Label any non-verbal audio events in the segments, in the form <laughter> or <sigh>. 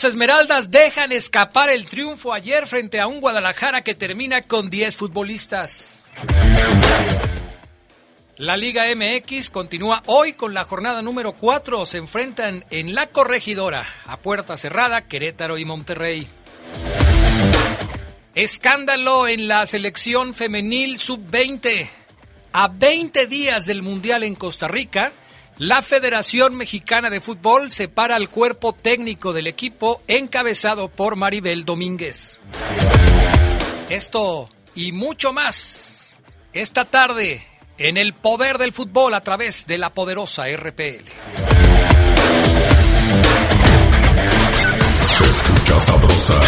Los Esmeraldas dejan escapar el triunfo ayer frente a un Guadalajara que termina con 10 futbolistas. La Liga MX continúa hoy con la jornada número 4. Se enfrentan en la corregidora a puerta cerrada Querétaro y Monterrey. Escándalo en la selección femenil sub-20. A 20 días del Mundial en Costa Rica, la Federación Mexicana de Fútbol separa al cuerpo técnico del equipo encabezado por Maribel Domínguez. Esto y mucho más esta tarde en el poder del fútbol a través de la poderosa RPL. Se escucha sabrosa,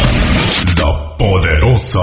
la poderosa.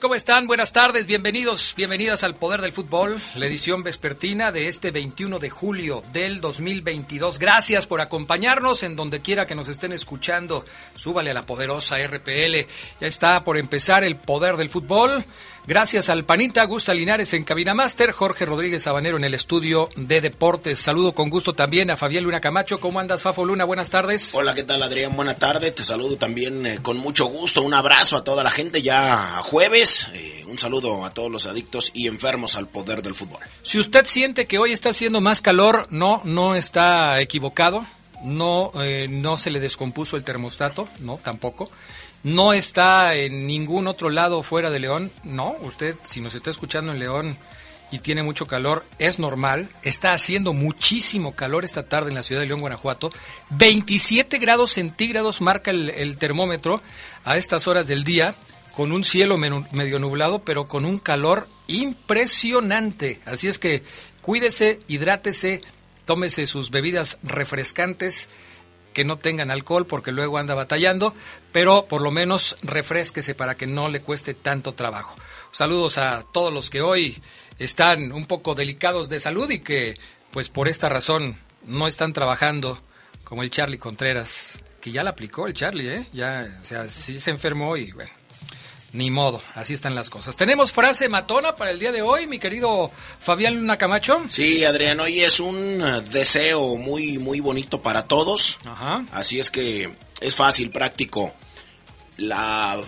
¿Cómo están? Buenas tardes, bienvenidos, bienvenidas al Poder del Fútbol, la edición vespertina de este 21 de julio del 2022. Gracias por acompañarnos en donde quiera que nos estén escuchando. Súbale a la poderosa RPL. Ya está por empezar el Poder del Fútbol. Gracias al Panita, Gusta Linares en Cabina Master, Jorge Rodríguez Sabanero en el estudio de deportes. Saludo con gusto también a Fabián Luna Camacho. ¿Cómo andas, Fafo Luna? Buenas tardes. Hola, ¿qué tal, Adrián? Buena tarde. Te saludo también eh, con mucho gusto. Un abrazo a toda la gente ya jueves. Eh, un saludo a todos los adictos y enfermos al poder del fútbol. Si usted siente que hoy está haciendo más calor, no, no está equivocado. No, eh, no se le descompuso el termostato, no, tampoco. No está en ningún otro lado fuera de León, no. Usted, si nos está escuchando en León y tiene mucho calor, es normal. Está haciendo muchísimo calor esta tarde en la ciudad de León, Guanajuato. 27 grados centígrados marca el, el termómetro a estas horas del día, con un cielo medio nublado, pero con un calor impresionante. Así es que cuídese, hidrátese, tómese sus bebidas refrescantes que no tengan alcohol porque luego anda batallando, pero por lo menos refresquese para que no le cueste tanto trabajo. Saludos a todos los que hoy están un poco delicados de salud y que pues por esta razón no están trabajando como el Charlie Contreras, que ya la aplicó el Charlie, ¿eh? Ya, o sea, sí se enfermó y bueno, Ni modo, así están las cosas. ¿Tenemos frase matona para el día de hoy, mi querido Fabián Luna Camacho? Sí, Adrián, hoy es un eh, deseo muy, muy bonito para todos. Ajá. Así es que es fácil, práctico. La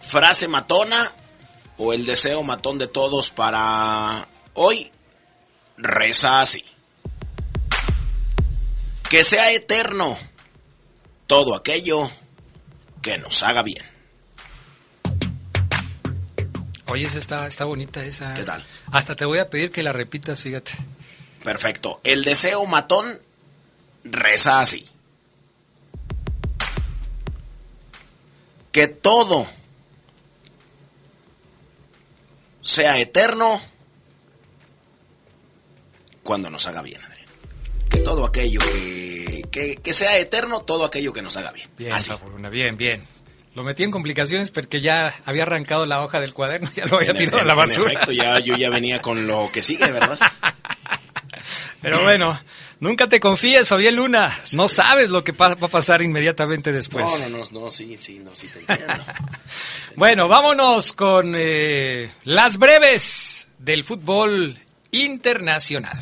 frase matona o el deseo matón de todos para hoy reza así. Que sea eterno todo aquello que nos haga bien. Oye, esa está, está bonita esa. ¿Qué tal? Hasta te voy a pedir que la repitas, fíjate. Perfecto. El deseo matón reza así. Que todo sea eterno cuando nos haga bien, Adrián. Que todo aquello que, que, que sea eterno, todo aquello que nos haga bien. Bien, Así. Bien, bien. Lo metí en complicaciones porque ya había arrancado la hoja del cuaderno, <laughs> ya lo había En- tirado a en- la en basura. efecto, ya, yo ya venía con lo que sigue, ¿verdad? <laughs> Pero bueno, nunca te confíes, Fabián Luna. No sabes lo que va a pasar inmediatamente después. No, no, no, no, sí, sí, no, sí te entiendo. <laughs> Bueno, vámonos con eh, las breves del fútbol internacional.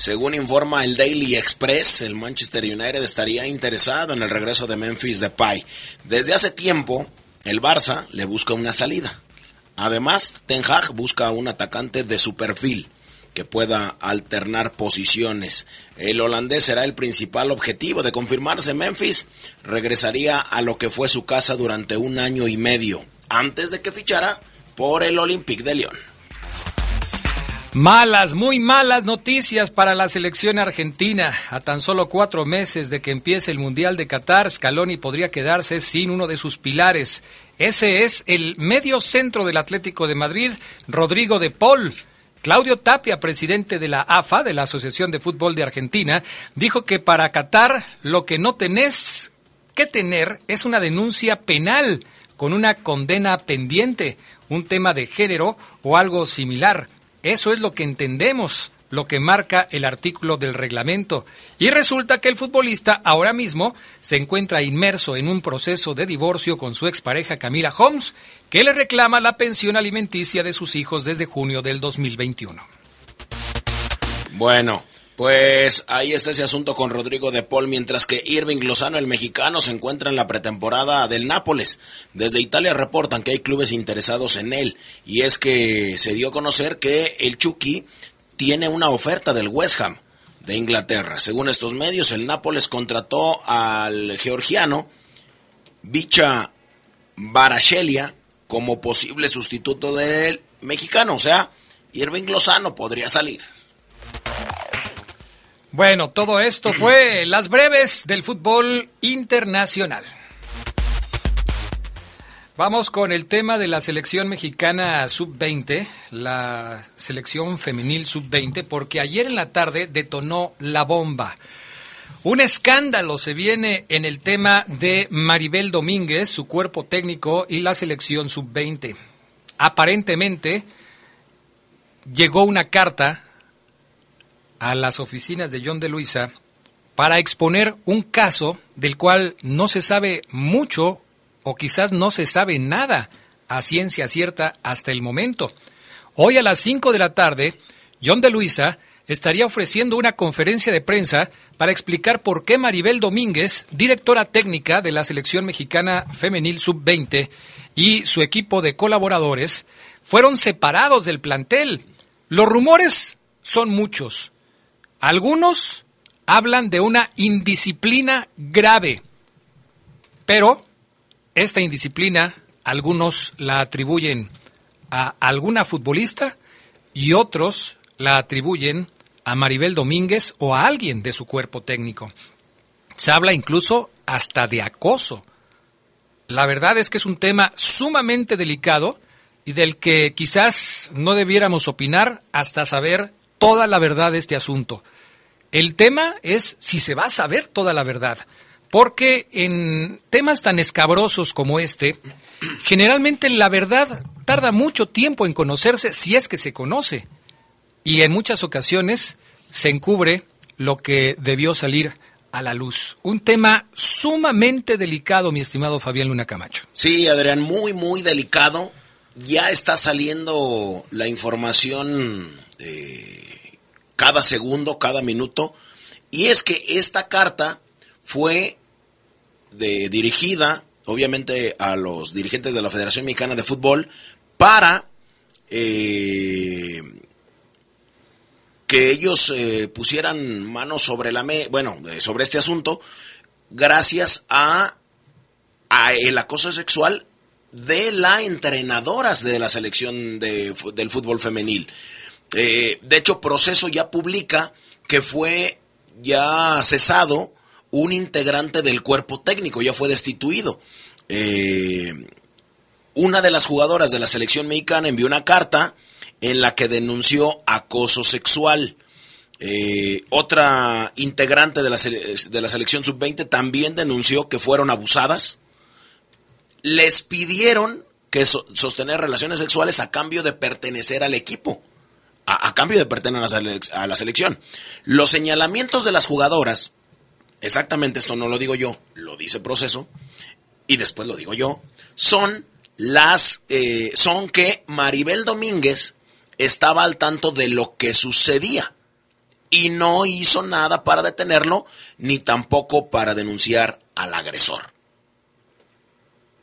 Según informa el Daily Express, el Manchester United estaría interesado en el regreso de Memphis Depay. Desde hace tiempo, el Barça le busca una salida. Además, Ten Hag busca un atacante de su perfil que pueda alternar posiciones. El holandés será el principal objetivo de confirmarse. Memphis regresaría a lo que fue su casa durante un año y medio, antes de que fichara por el Olympique de Lyon. Malas, muy malas noticias para la selección argentina. A tan solo cuatro meses de que empiece el Mundial de Qatar, Scaloni podría quedarse sin uno de sus pilares. Ese es el medio centro del Atlético de Madrid, Rodrigo de Paul. Claudio Tapia, presidente de la AFA, de la Asociación de Fútbol de Argentina, dijo que para Qatar lo que no tenés que tener es una denuncia penal con una condena pendiente, un tema de género o algo similar. Eso es lo que entendemos, lo que marca el artículo del reglamento. Y resulta que el futbolista ahora mismo se encuentra inmerso en un proceso de divorcio con su expareja Camila Holmes, que le reclama la pensión alimenticia de sus hijos desde junio del 2021. Bueno, pues ahí está ese asunto con Rodrigo de Paul, mientras que Irving Lozano, el mexicano, se encuentra en la pretemporada del Nápoles. Desde Italia reportan que hay clubes interesados en él, y es que se dio a conocer que el Chucky tiene una oferta del West Ham de Inglaterra. Según estos medios, el Nápoles contrató al georgiano Bicha Barashelia como posible sustituto del mexicano, o sea, Irving Lozano podría salir. Bueno, todo esto fue las breves del fútbol internacional. Vamos con el tema de la selección mexicana sub-20, la selección femenil sub-20, porque ayer en la tarde detonó la bomba. Un escándalo se viene en el tema de Maribel Domínguez, su cuerpo técnico y la selección sub-20. Aparentemente llegó una carta a las oficinas de John de Luisa para exponer un caso del cual no se sabe mucho o quizás no se sabe nada a ciencia cierta hasta el momento. Hoy a las 5 de la tarde, John de Luisa estaría ofreciendo una conferencia de prensa para explicar por qué Maribel Domínguez, directora técnica de la selección mexicana femenil sub-20 y su equipo de colaboradores, fueron separados del plantel. Los rumores son muchos. Algunos hablan de una indisciplina grave, pero esta indisciplina algunos la atribuyen a alguna futbolista y otros la atribuyen a Maribel Domínguez o a alguien de su cuerpo técnico. Se habla incluso hasta de acoso. La verdad es que es un tema sumamente delicado y del que quizás no debiéramos opinar hasta saber toda la verdad de este asunto. El tema es si se va a saber toda la verdad, porque en temas tan escabrosos como este, generalmente la verdad tarda mucho tiempo en conocerse si es que se conoce, y en muchas ocasiones se encubre lo que debió salir a la luz. Un tema sumamente delicado, mi estimado Fabián Luna Camacho. Sí, Adrián, muy, muy delicado. Ya está saliendo la información eh, cada segundo, cada minuto. Y es que esta carta fue de, dirigida, obviamente, a los dirigentes de la Federación Mexicana de Fútbol para eh, que ellos eh, pusieran manos sobre la me bueno, eh, sobre este asunto, gracias a, a, el acoso sexual de las entrenadoras de la selección de, del fútbol femenil. Eh, de hecho, Proceso ya publica que fue ya cesado un integrante del cuerpo técnico, ya fue destituido. una de las jugadoras de la selección mexicana envió una carta en la que denunció acoso sexual. Eh, otra integrante de la, de la selección sub-20 también denunció que fueron abusadas. Les pidieron que sostener relaciones sexuales a cambio de pertenecer al equipo, a, cambio de pertenecer a la, selección. Los señalamientos de las jugadoras, exactamente esto no lo digo yo, lo dice proceso, y después lo digo yo, son las, eh, son que Maribel Domínguez estaba al tanto de lo que sucedía y no hizo nada para detenerlo ni tampoco para denunciar al agresor.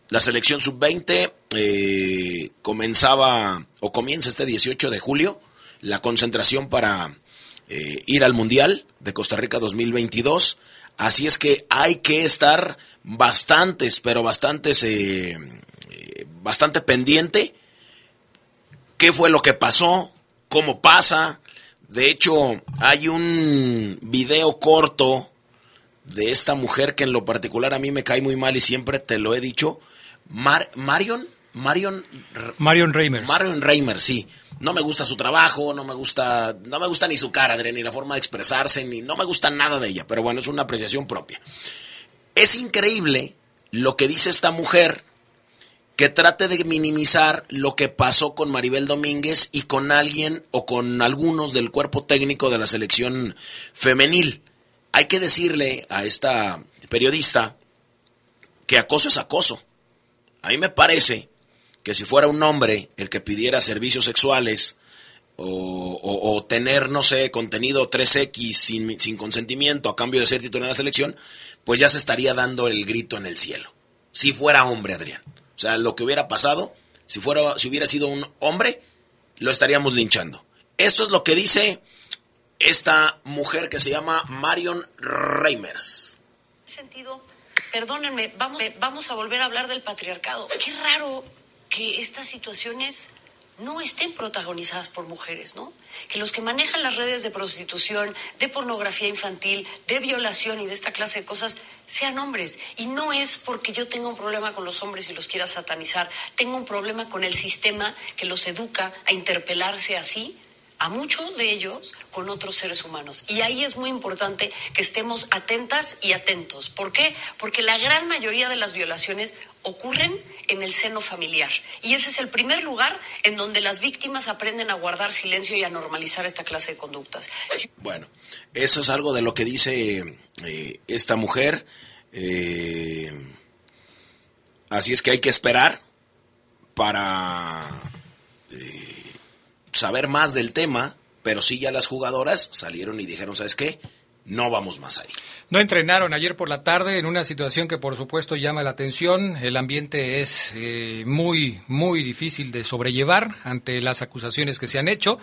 La selección sub-20 eh, comenzaba o comienza este 18 de julio la concentración para eh, ir al Mundial de Costa Rica 2022. Así es que hay que estar bastantes, pero bastantes, eh, bastante pendiente qué fue lo que pasó, cómo pasa. De hecho, hay un video corto de esta mujer que en lo particular a mí me cae muy mal y siempre te lo he dicho. Marion, Marion, Marion Reimers. Marion Reimers, sí. No me gusta su trabajo, no me gusta, no me gusta ni su cara, ni la forma de expresarse, ni no me gusta nada de ella. Pero bueno, es una apreciación propia. Es increíble lo que dice esta mujer que trate de minimizar lo que pasó con Maribel Domínguez y con alguien o con algunos del cuerpo técnico de la selección femenil. Hay que decirle a esta periodista que acoso es acoso. A mí me parece que si fuera un hombre el que pidiera servicios sexuales o, tener, no sé, contenido 3X sin, sin consentimiento a cambio de ser titular en la selección, pues ya se estaría dando el grito en el cielo. Si fuera hombre, Adrián. O sea, lo que hubiera pasado, si, fuera, si hubiera sido un hombre, lo estaríamos linchando. Esto es lo que dice esta mujer que se llama Marion Reimers. sentido, perdónenme, vamos, vamos a volver a hablar del patriarcado. Qué raro que estas situaciones no estén protagonizadas por mujeres, ¿no? Que los que manejan las redes de prostitución, de pornografía infantil, de violación y de esta clase de cosas sean hombres. Y no es porque yo tenga un problema con los hombres y los quiera satanizar. Tengo un problema con el sistema que los educa a interpelarse así, a muchos de ellos, con otros seres humanos. Y ahí es muy importante que estemos atentas y atentos. ¿Por qué? Porque la gran mayoría de las violaciones ocurren en el seno familiar. Y ese es el primer lugar en donde las víctimas aprenden a guardar silencio y a normalizar esta clase de conductas. Bueno, eso es algo de lo que dice eh, esta mujer. Eh, así es que hay que esperar para eh, saber más del tema, pero sí ya las jugadoras salieron y dijeron, ¿sabes qué? No vamos más ahí. No entrenaron ayer por la tarde en una situación que por supuesto llama la atención. El ambiente es muy, muy difícil de sobrellevar ante las acusaciones que se han hecho.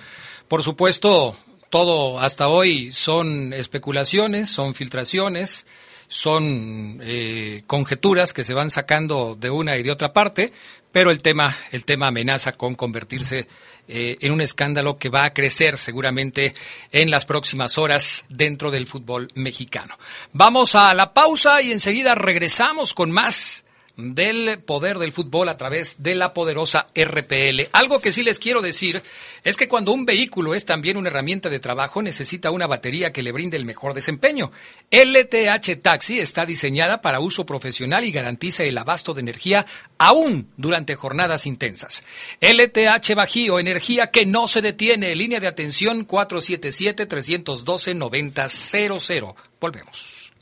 Por supuesto, todo hasta hoy son especulaciones, son filtraciones, son eh, conjeturas que se van sacando de una y de otra parte, pero el tema, el tema amenaza con convertirse eh, en un escándalo que va a crecer seguramente en las próximas horas dentro del fútbol mexicano. Vamos a la pausa y enseguida regresamos con más del poder del fútbol a través de la poderosa RPL. Algo que sí les quiero decir es que cuando un vehículo es también una herramienta de trabajo, necesita una batería que le brinde el mejor desempeño. LTH Taxi está diseñada para uso profesional y garantiza el abasto de energía aún durante jornadas intensas. LTH Bajío, energía que no se detiene. Línea de atención 477-312-9000. Volvemos.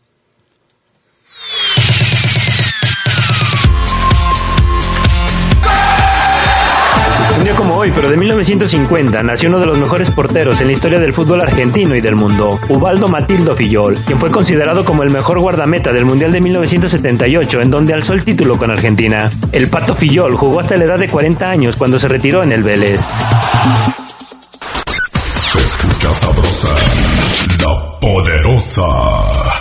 Un como hoy, pero de 1950, nació uno de los mejores porteros en la historia del fútbol argentino y del mundo, Ubaldo Matildo Fillol, quien fue considerado como el mejor guardameta del Mundial de 1978, en donde alzó el título con Argentina. El Pato Fillol jugó hasta la edad de 40 años cuando se retiró en el Vélez. Se escucha sabrosa, la poderosa.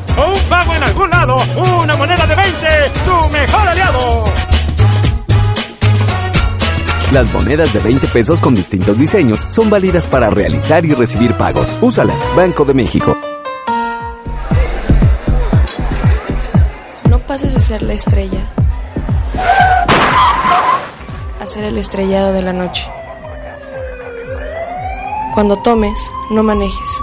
Zapato o un pago en algún lado, una moneda de 20, su mejor aliado. Las monedas de 20 pesos con distintos diseños son válidas para realizar y recibir pagos. Úsalas, Banco de México. No pases de ser la estrella a ser el estrellado de la noche. Cuando tomes, no manejes.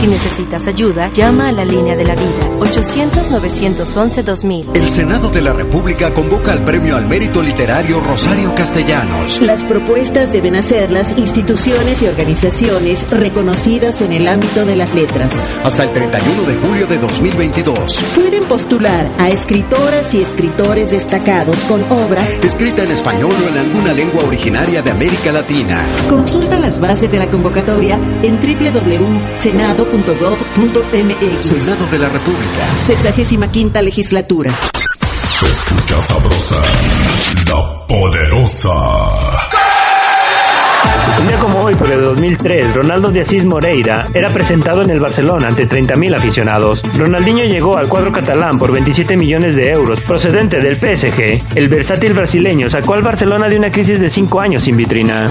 Si necesitas ayuda, llama a la línea de la vida 800-911-2000. El Senado de la República convoca al Premio al Mérito Literario Rosario Castellanos. Las propuestas deben hacerlas instituciones y organizaciones reconocidas en el ámbito de las letras. Hasta el 31 de julio de 2022. Pueden postular a escritoras y escritores destacados con obra Escrita en español o en alguna lengua originaria de América Latina. Consulta las bases de la convocatoria en www.senado.gov.mx. Senado de la República. Sexagésima quinta legislatura. Se escucha sabrosa, la poderosa. Un día como hoy, pero de 2003, Ronaldo de Asís Moreira era presentado en el Barcelona ante 30.000 aficionados. Ronaldinho llegó al cuadro catalán por 27 millones de euros, procedente del PSG. El versátil brasileño sacó al Barcelona de una crisis de 5 años sin vitrina.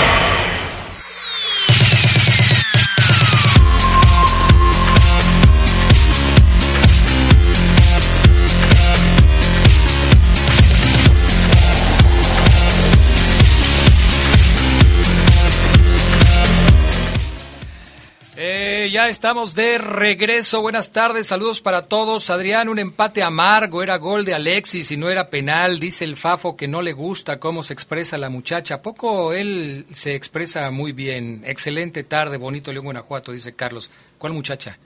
Estamos de regreso. Buenas tardes, saludos para todos. Adrián, un empate amargo, era gol de Alexis y no era penal. Dice el Fafo que no le gusta cómo se expresa la muchacha. ¿A poco él se expresa muy bien? Excelente tarde, bonito León Guanajuato, dice Carlos. ¿Cuál muchacha?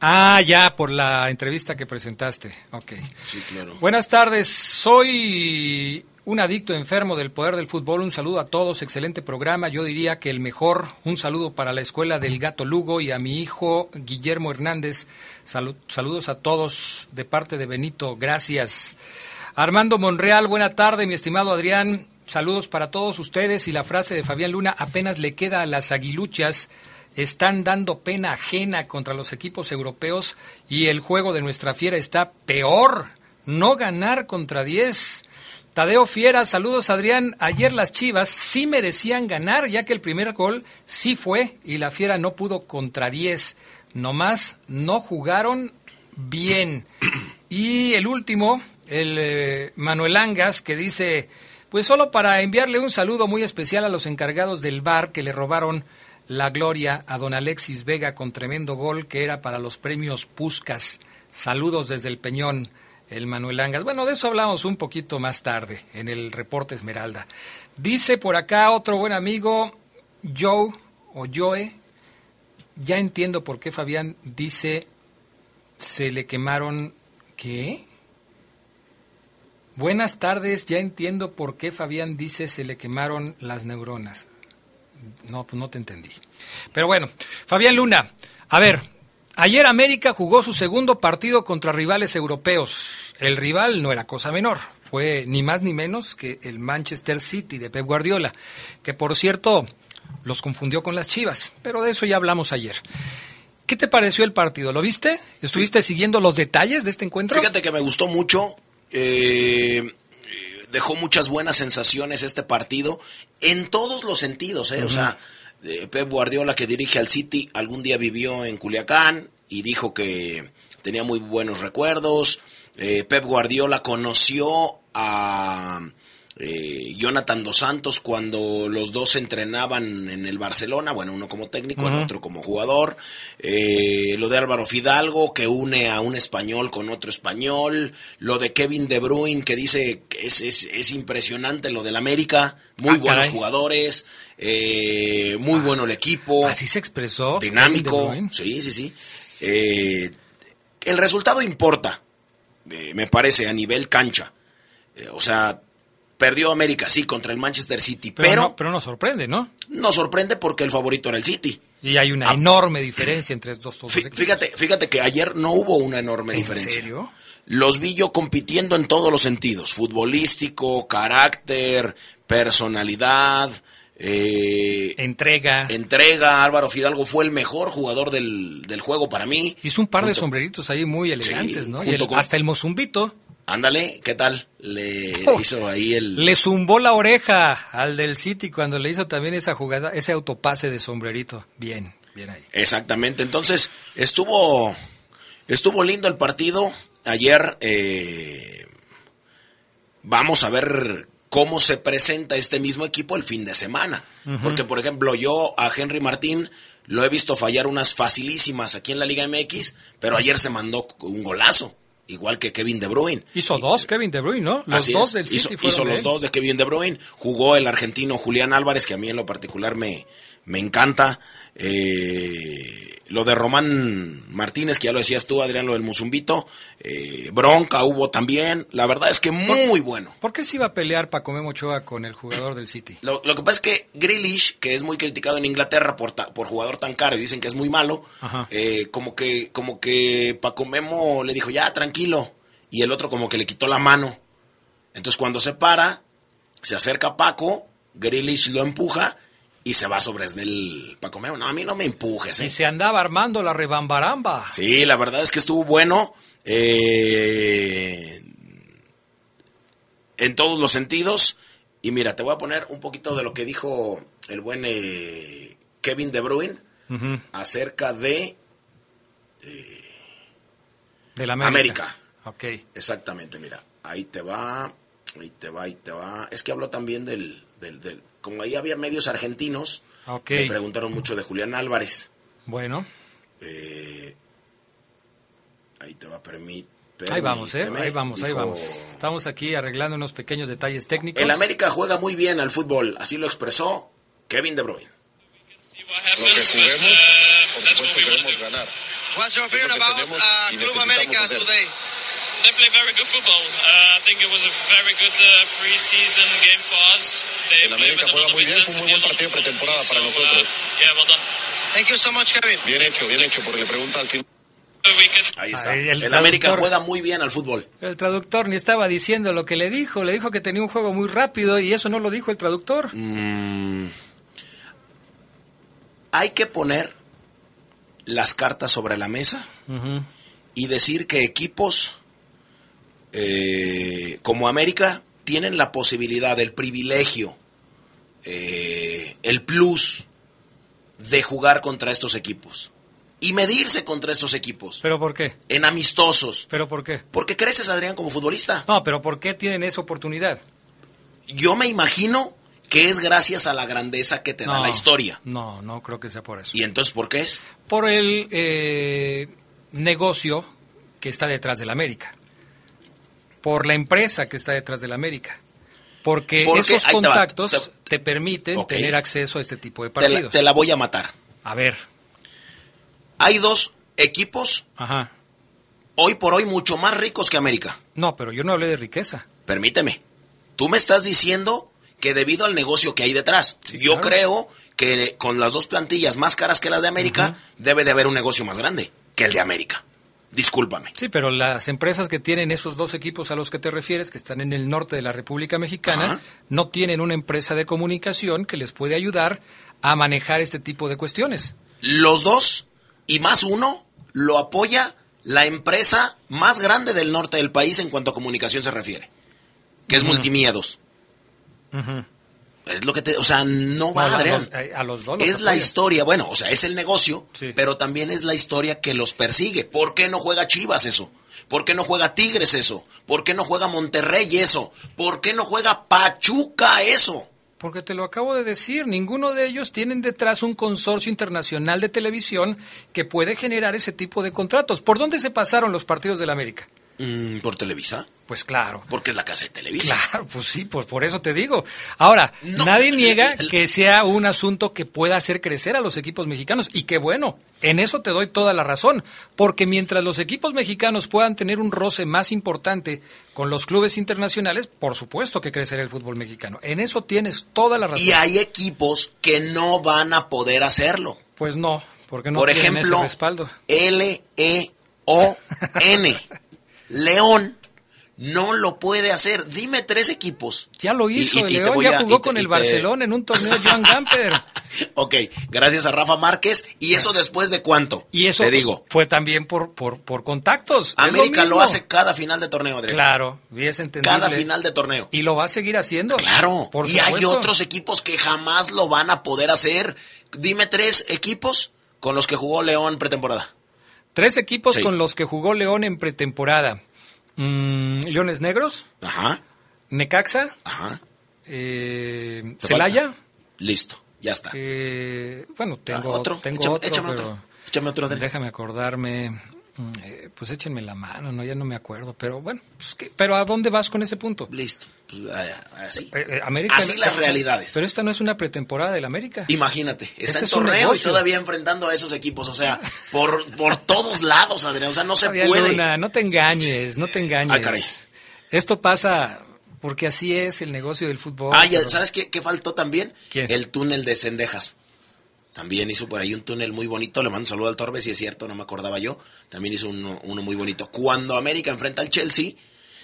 Ah, ya, por la entrevista que presentaste. Ok. Sí, claro. Buenas tardes, soy un adicto enfermo del poder del fútbol. Un saludo a todos, excelente programa. Yo diría que el mejor. Un saludo para la escuela del Gato Lugo y a mi hijo Guillermo Hernández. Salu- saludos a todos de parte de Benito, gracias. Armando Monreal, buena tarde, mi estimado Adrián. Saludos para todos ustedes y la frase de Fabián Luna apenas le queda a las aguiluchas están dando pena ajena contra los equipos europeos y el juego de nuestra fiera está peor. No ganar contra 10. Tadeo Fiera, saludos Adrián. Ayer las Chivas sí merecían ganar, ya que el primer gol sí fue y la Fiera no pudo contra 10. Nomás no jugaron bien. Y el último, el eh, Manuel Angas, que dice, pues solo para enviarle un saludo muy especial a los encargados del bar que le robaron la gloria a don Alexis Vega con tremendo gol que era para los premios Puscas. Saludos desde el Peñón, el Manuel Angas. Bueno, de eso hablamos un poquito más tarde en el reporte Esmeralda. Dice por acá otro buen amigo, Joe o Joe. Ya entiendo por qué Fabián dice se le quemaron. ¿Qué? Buenas tardes, ya entiendo por qué Fabián dice se le quemaron las neuronas. No, pues no te entendí. Pero bueno, Fabián Luna, a ver, ayer América jugó su segundo partido contra rivales europeos. El rival no era cosa menor. fue ni más ni menos que el Manchester City de Pep Guardiola, que por cierto los confundió con las Chivas, pero de eso ya hablamos ayer. ¿Qué te pareció el partido? ¿Lo viste? ¿Estuviste siguiendo los detalles de este encuentro? Fíjate que me gustó mucho. eh, dejó muchas buenas sensaciones este partido en todos los sentidos. ¿eh? O sea, eh, Pep Guardiola que dirige al City algún día vivió en Culiacán y dijo que tenía muy buenos recuerdos. Eh, Pep Guardiola conoció a eh, Jonathan Dos Santos cuando los dos entrenaban en el Barcelona, bueno, uno como técnico, el otro como jugador. Eh, lo de Álvaro Fidalgo, que une a un español con otro español. Lo de Kevin De Bruyne, que dice que es, es, es impresionante lo del América. Muy Ah, buenos caray. jugadores, eh, muy bueno el equipo. Así se expresó. Dinámico. Sí, sí, sí. Eh, el resultado importa, me parece, a nivel cancha. O sea, perdió América, sí, contra el Manchester City, Pero, pero, no, pero sorprende, ¿no? nos sorprende porque el favorito era el City. Y hay una enorme diferencia entre estos dos. Fí- Fíjate, fíjate que ayer no hubo una enorme ¿En diferencia. serio? Los vi yo compitiendo en todos los sentidos, futbolístico, carácter, personalidad, eh, Entrega. entrega. Álvaro Fidalgo fue el mejor jugador del, del juego para mí. Hizo un par de sombreritos ahí muy elegantes, ¿no? Y junto el- con- hasta el mozumbito Ándale, ¿qué tal? Le Oh, hizo ahí el... le zumbó la oreja al del City cuando le hizo también esa jugada, ese autopase de sombrerito. Bien, bien ahí. Exactamente, entonces estuvo, estuvo lindo el partido. Ayer eh, vamos a ver cómo se presenta este mismo equipo el fin de semana. Porque, por ejemplo, yo a Henry Martín lo he visto fallar unas facilísimas aquí en la Liga MX, pero ayer se mandó un golazo, igual que Kevin De Bruyne. Hizo dos Kevin De Bruyne, ¿no? Los Así dos es, del hizo, City hizo de los él. dos de Kevin De Bruyne. Jugó el argentino Julián Álvarez, que a mí en lo particular me, me encanta. Eh, lo de Román Martínez, que ya lo decías tú, Adrián, lo del Musumbito. Eh, bronca hubo también. La verdad es que muy bueno. ¿Por qué se iba a pelear Paco Memo Ochoa con el jugador del City? Lo, lo que pasa es que Grealish, que es muy criticado en Inglaterra por, ta- por jugador tan caro y dicen que es muy malo, eh, como que como que Paco Memo le dijo, ya, tranquilo. Y el otro como que le quitó la mano. Entonces cuando se para, se acerca Paco, Grealish lo empuja y se va sobre el Paco Memo. No, a mí no me empujes. ¿eh? Y se andaba armando la rebambaramba. Sí, la verdad es que estuvo bueno. eh, en todos los sentidos. Y mira, te voy a poner un poquito de lo que dijo el buen eh, Kevin De Bruyne acerca de De la América. América. Ok. Exactamente, mira, ahí te va, ahí te va, ahí te va. Es que habló también del, del, del- como ahí había medios argentinos, Ok. me preguntaron mucho de Julián Álvarez. Bueno, Eh, ahí te va, permit, ahí vamos, ¿eh? Ahí vamos, ahí Dijo, vamos. Estamos aquí arreglando unos pequeños detalles técnicos. El América juega muy bien al fútbol, así lo expresó Kevin De Bruyne. Lo que juguemos, por supuesto queremos ganar. What's your opinion about uh, Club hacer. today? They play very good football. Uh, I think it was a very good uh, preseason game for us. El América juega muy bien, fue un muy buen partido pretemporada para so, nosotros. Thank you so much, Kevin. Bien hecho, bien hecho, porque le pregunta al final. Ahí está. Ahí el el América juega muy bien al fútbol. El traductor ni estaba diciendo lo que le dijo. Le dijo que tenía un juego muy rápido y eso no lo dijo el traductor. Mm, hay que poner las cartas sobre la mesa y decir que equipos eh, como América tienen la posibilidad, el privilegio, eh, el plus de jugar contra estos equipos y medirse contra estos equipos ¿Pero por qué? en amistosos. ¿Pero por qué? Porque creces, Adrián, como futbolista. No, pero ¿por qué tienen esa oportunidad? Yo me imagino que es gracias a la grandeza que te da la historia. No, no creo que sea por eso. ¿Y entonces por qué es? Por el eh, negocio que está detrás del América. Por la empresa que está detrás del América. Porque, Porque, esos ahí te va, contactos te- te, permiten tener acceso a este tipo de Te la, partidos. te la voy a matar. A ver. Hay dos equipos Ajá. hoy por hoy mucho más ricos que América. No, pero yo no hablé de riqueza. Permíteme. Tú me estás diciendo que debido al negocio que hay detrás, yo claro. creo que con las dos plantillas más caras que las de América, debe de haber un negocio más grande que el de América. Discúlpame. Sí, pero las empresas que tienen esos dos equipos a los que te refieres, que están en el norte de la República Mexicana, Ajá. no tienen una empresa de comunicación que les puede ayudar a manejar este tipo de cuestiones. Los dos y más uno lo apoya la empresa más grande del norte del país en cuanto a comunicación se refiere, que es. Multimiedos. Es lo que te, o sea, no va No, a los- a- a los dos los es la historia, bueno, o sea, es el negocio, Sí. pero también es la historia que los persigue. ¿Por qué no juega Chivas eso? ¿Por qué no juega Tigres eso? ¿Por qué no juega Monterrey eso? ¿Por qué no juega Pachuca eso? Porque te lo acabo de decir, ninguno de ellos tienen detrás un consorcio internacional de televisión que puede generar ese tipo de contratos. ¿Por dónde se pasaron los partidos del América? Mm, ¿Por Televisa? Pues claro. Porque es la casa de Televisa. Claro, pues sí, pues por eso te digo. Ahora, nadie niega que sea un asunto que pueda hacer crecer a los equipos mexicanos y que bueno, en eso te doy toda la razón, porque mientras los equipos mexicanos puedan tener un roce más importante con los clubes internacionales, por supuesto que crecerá el fútbol mexicano. En eso tienes toda la razón. Y hay equipos que no van a poder hacerlo. Pues no, porque no Por tienen ejemplo, ese respaldo. L-E-O-N. <laughs> León no lo puede hacer. Dime tres equipos. Ya lo hizo, Y- y- León ya jugó te- con el te- Barcelona en un torneo Joan Gamper. <laughs> Ok, gracias a Rafa Márquez. ¿Y eso después de cuánto? Y eso Te digo. fue también por, por, por contactos. América lo, hace cada final de torneo, Adrián. Claro, es entendible. Cada final de torneo. Y lo va a seguir haciendo. Claro. Por y hay otros equipos que jamás lo van a poder hacer. Dime tres equipos con los que jugó León pretemporada. Tres equipos Sí. con los que jugó León en pretemporada. Mm, Leones Negros, Ajá, Necaxa, ajá. eh, ¿Te Celaya. Listo, ya está. eh, bueno, tengo Ah, otro. Tengo Échame- otro, échame pero otro. Échame otro, déjame acordarme. Mm, eh, pues échenme la mano, no, ya no me acuerdo. Pero bueno, pues, ¿qué? pero ¿a dónde vas con ese punto? Listo. Pues, ah, así. Eh, eh, América, Así las realidades. Pero esta no es una pretemporada del América. Imagínate, está Este en torneo y todavía enfrentando a esos equipos. O sea, por, por todos lados, Adrián. O sea, no se puede. Luna, no te engañes, no te engañes. Caray. Esto pasa porque así es el negocio del fútbol. Ah, ya, pero- ¿sabes qué, qué faltó también? ¿Quién? El túnel de Cendejas. También hizo por ahí un túnel muy bonito. Le mando un saludo al Torbe, si es cierto, no me acordaba yo. También hizo uno, uno muy bonito. Cuando América enfrenta al Chelsea,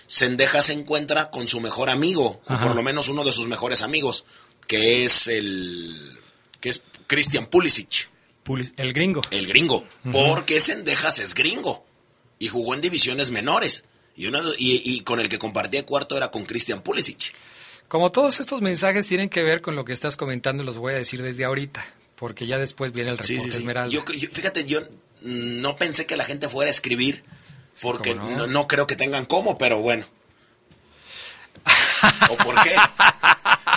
Cendejas se encuentra con su mejor amigo, o por lo menos uno de sus mejores amigos, que es el. que es Christian Pulisic, Pulis- El gringo. el gringo. Porque Cendejas es gringo. Y jugó en divisiones menores. Y, uno, y, y con el que compartía cuarto era con Christian Pulisic. Como todos estos mensajes tienen que ver con lo que estás comentando, los voy a decir desde ahorita, porque ya después viene el reporte sí, sí. Esmeralda. Yo, yo- fíjate, yo no pensé que la gente fuera a escribir, porque no. no. No, creo que tengan cómo, pero bueno. ¿O por qué?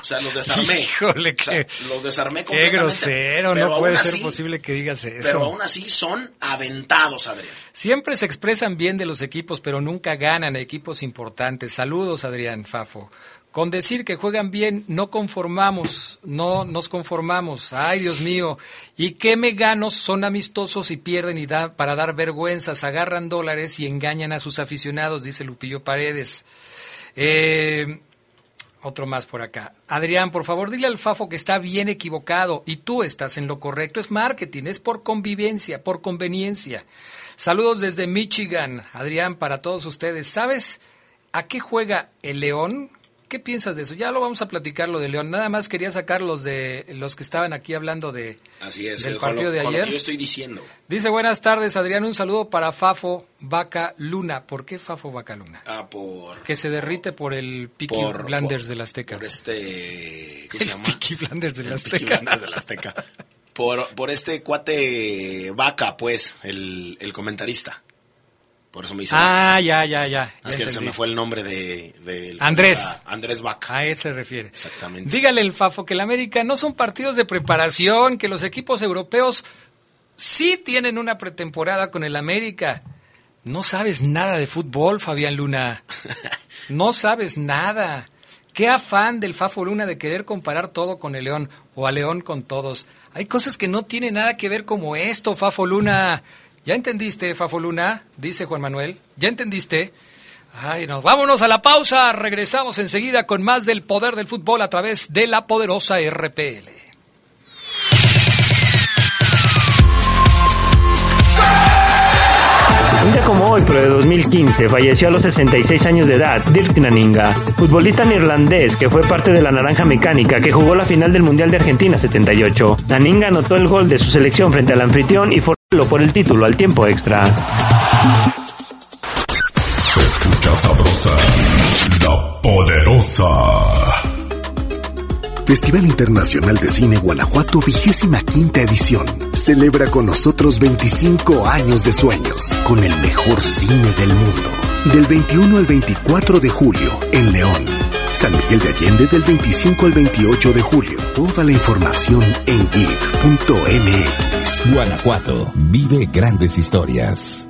O sea, los desarmé. Híjole, O sea, qué- los desarmé Qué completamente. grosero, Pero no puede ser posible que digas eso. Pero aún así son aventados, Adrián. Siempre se expresan bien de los equipos, pero nunca ganan equipos importantes. Saludos, Adrián Fafo. Con decir que juegan bien, no conformamos, no nos conformamos. Ay, Dios mío. ¿Y qué meganos son amistosos y pierden y para dar vergüenzas? Agarran dólares y engañan a sus aficionados, dice Lupillo Paredes. Eh, otro más por acá. Adrián, por favor, dile al Fafo que está bien equivocado y tú estás en lo correcto. Es marketing, es por convivencia, por conveniencia. Saludos desde Michigan, Adrián, para todos ustedes. ¿Sabes a qué juega el León? ¿Qué piensas de eso? Ya lo vamos a platicar lo de León. Nada más quería sacar los de los que estaban aquí hablando de Así es, del partido lo- de con lo ayer. que yo estoy diciendo. Dice buenas tardes, Adrián. Un saludo para Fafo Vaca Luna. ¿Por qué Fafo Vaca Luna? Ah, por, Que se derrite por el Peaky Por- Blinders por- del Azteca. por este. ¿Cómo se llama? Peaky Blinders del El Peaky Azteca. Blinders del Azteca. Por, por este cuate Vaca, pues, el, el comentarista. Por eso me hizo. Ah, ya, ya, ya. ya es que se me fue el nombre de. Andrés. Andrés Vaca. A él se refiere. Exactamente. Dígale el Fafo que el América no son partidos de preparación, que los equipos europeos sí tienen una pretemporada con el América. No sabes nada de fútbol, Fabián Luna. <laughs> No sabes nada. Qué afán del Fafo Luna de querer comparar todo con el León o a León con todos. Hay cosas que no tienen nada que ver como esto, Fafo Luna. ¿Ya entendiste, Fafo Luna? Dice Juan Manuel. ¿Ya entendiste? Ay, no. Vámonos a la pausa. Regresamos enseguida con más del poder del fútbol a través de la poderosa RPL. Un día como hoy, pero de 2015, falleció a los 66 años de edad Dirk Naninga, futbolista neerlandés que fue parte de la Naranja Mecánica que jugó la final del Mundial de Argentina 78. Naninga anotó el gol de su selección frente al anfitrión y por el título al tiempo extra. Se escucha sabrosa, la poderosa. Festival Internacional de Cine Guanajuato, vigésima quinta edición. Celebra con nosotros 25 años de sueños con el mejor cine del mundo. Del 21 al 24 de julio en León. San Miguel de Allende del 25 al 28 de julio. Toda la información en geek.mx. Guanajuato vive grandes historias.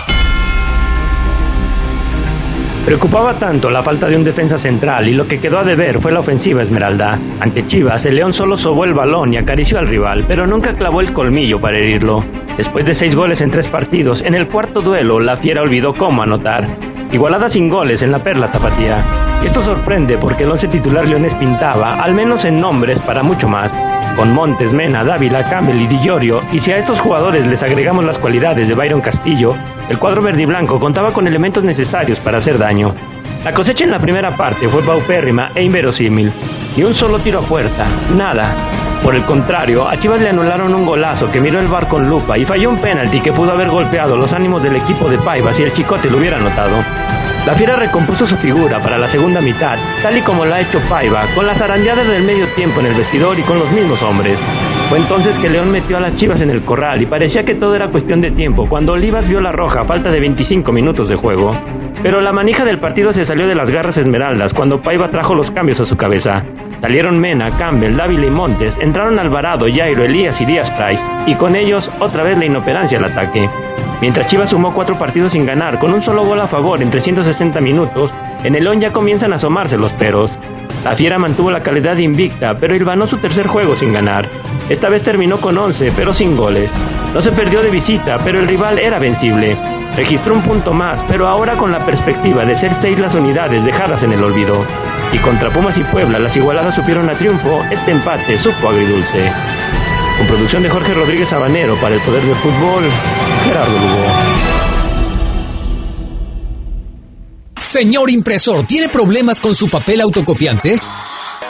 Preocupaba tanto la falta de un defensa central y lo que quedó a deber fue la ofensiva Esmeralda. Ante Chivas, el León solo sobó el balón y acarició al rival, pero nunca clavó el colmillo para herirlo. Después de seis goles en tres partidos, en el cuarto duelo, la Fiera olvidó cómo anotar. Igualada sin goles en la Perla Tapatía. Esto sorprende porque el once titular leones pintaba, al menos en nombres, para mucho más. Con Montes, Mena, Dávila, Campbell y Di y si a estos jugadores les agregamos las cualidades de Byron Castillo, el cuadro verde y blanco contaba con elementos necesarios para hacer daño. La cosecha en la primera parte fue paupérrima e inverosímil. Ni un solo tiro a puerta, nada. Por el contrario, a Chivas le anularon un golazo que miró el bar con lupa y falló un penalti que pudo haber golpeado los ánimos del equipo de Paiva si el chicote lo hubiera notado. La Fiera recompuso su figura para la segunda mitad, tal y como la ha hecho Paiva, con las arandeadas del medio tiempo en el vestidor y con los mismos hombres. Fue entonces que León metió a las Chivas en el corral y parecía que todo era cuestión de tiempo cuando Olivas vio la roja falta de 25 minutos de juego. Pero la manija del partido se salió de las garras esmeraldas cuando Paiva trajo los cambios a su cabeza. Salieron Mena, Campbell, Dávila y Montes, entraron Alvarado, Jairo, Elías y Díaz Price, y con ellos otra vez la inoperancia al ataque. Mientras Chivas sumó cuatro partidos sin ganar, con un solo gol a favor en 360 minutos, en el ON ya comienzan a asomarse los peros. La Fiera mantuvo la calidad invicta, pero hilvanó su tercer juego sin ganar. Esta vez terminó con 11, pero sin goles. No se perdió de visita, pero el rival era vencible. Registró un punto más, pero ahora con la perspectiva de ser seis las unidades dejadas en el olvido. Y contra Pumas y Puebla, las igualadas supieron a triunfo, este empate supo agridulce. Con producción de Jorge Rodríguez Sabanero para el Poder del Fútbol, Gerardo Lugo. Señor impresor, ¿tiene problemas con su papel autocopiante?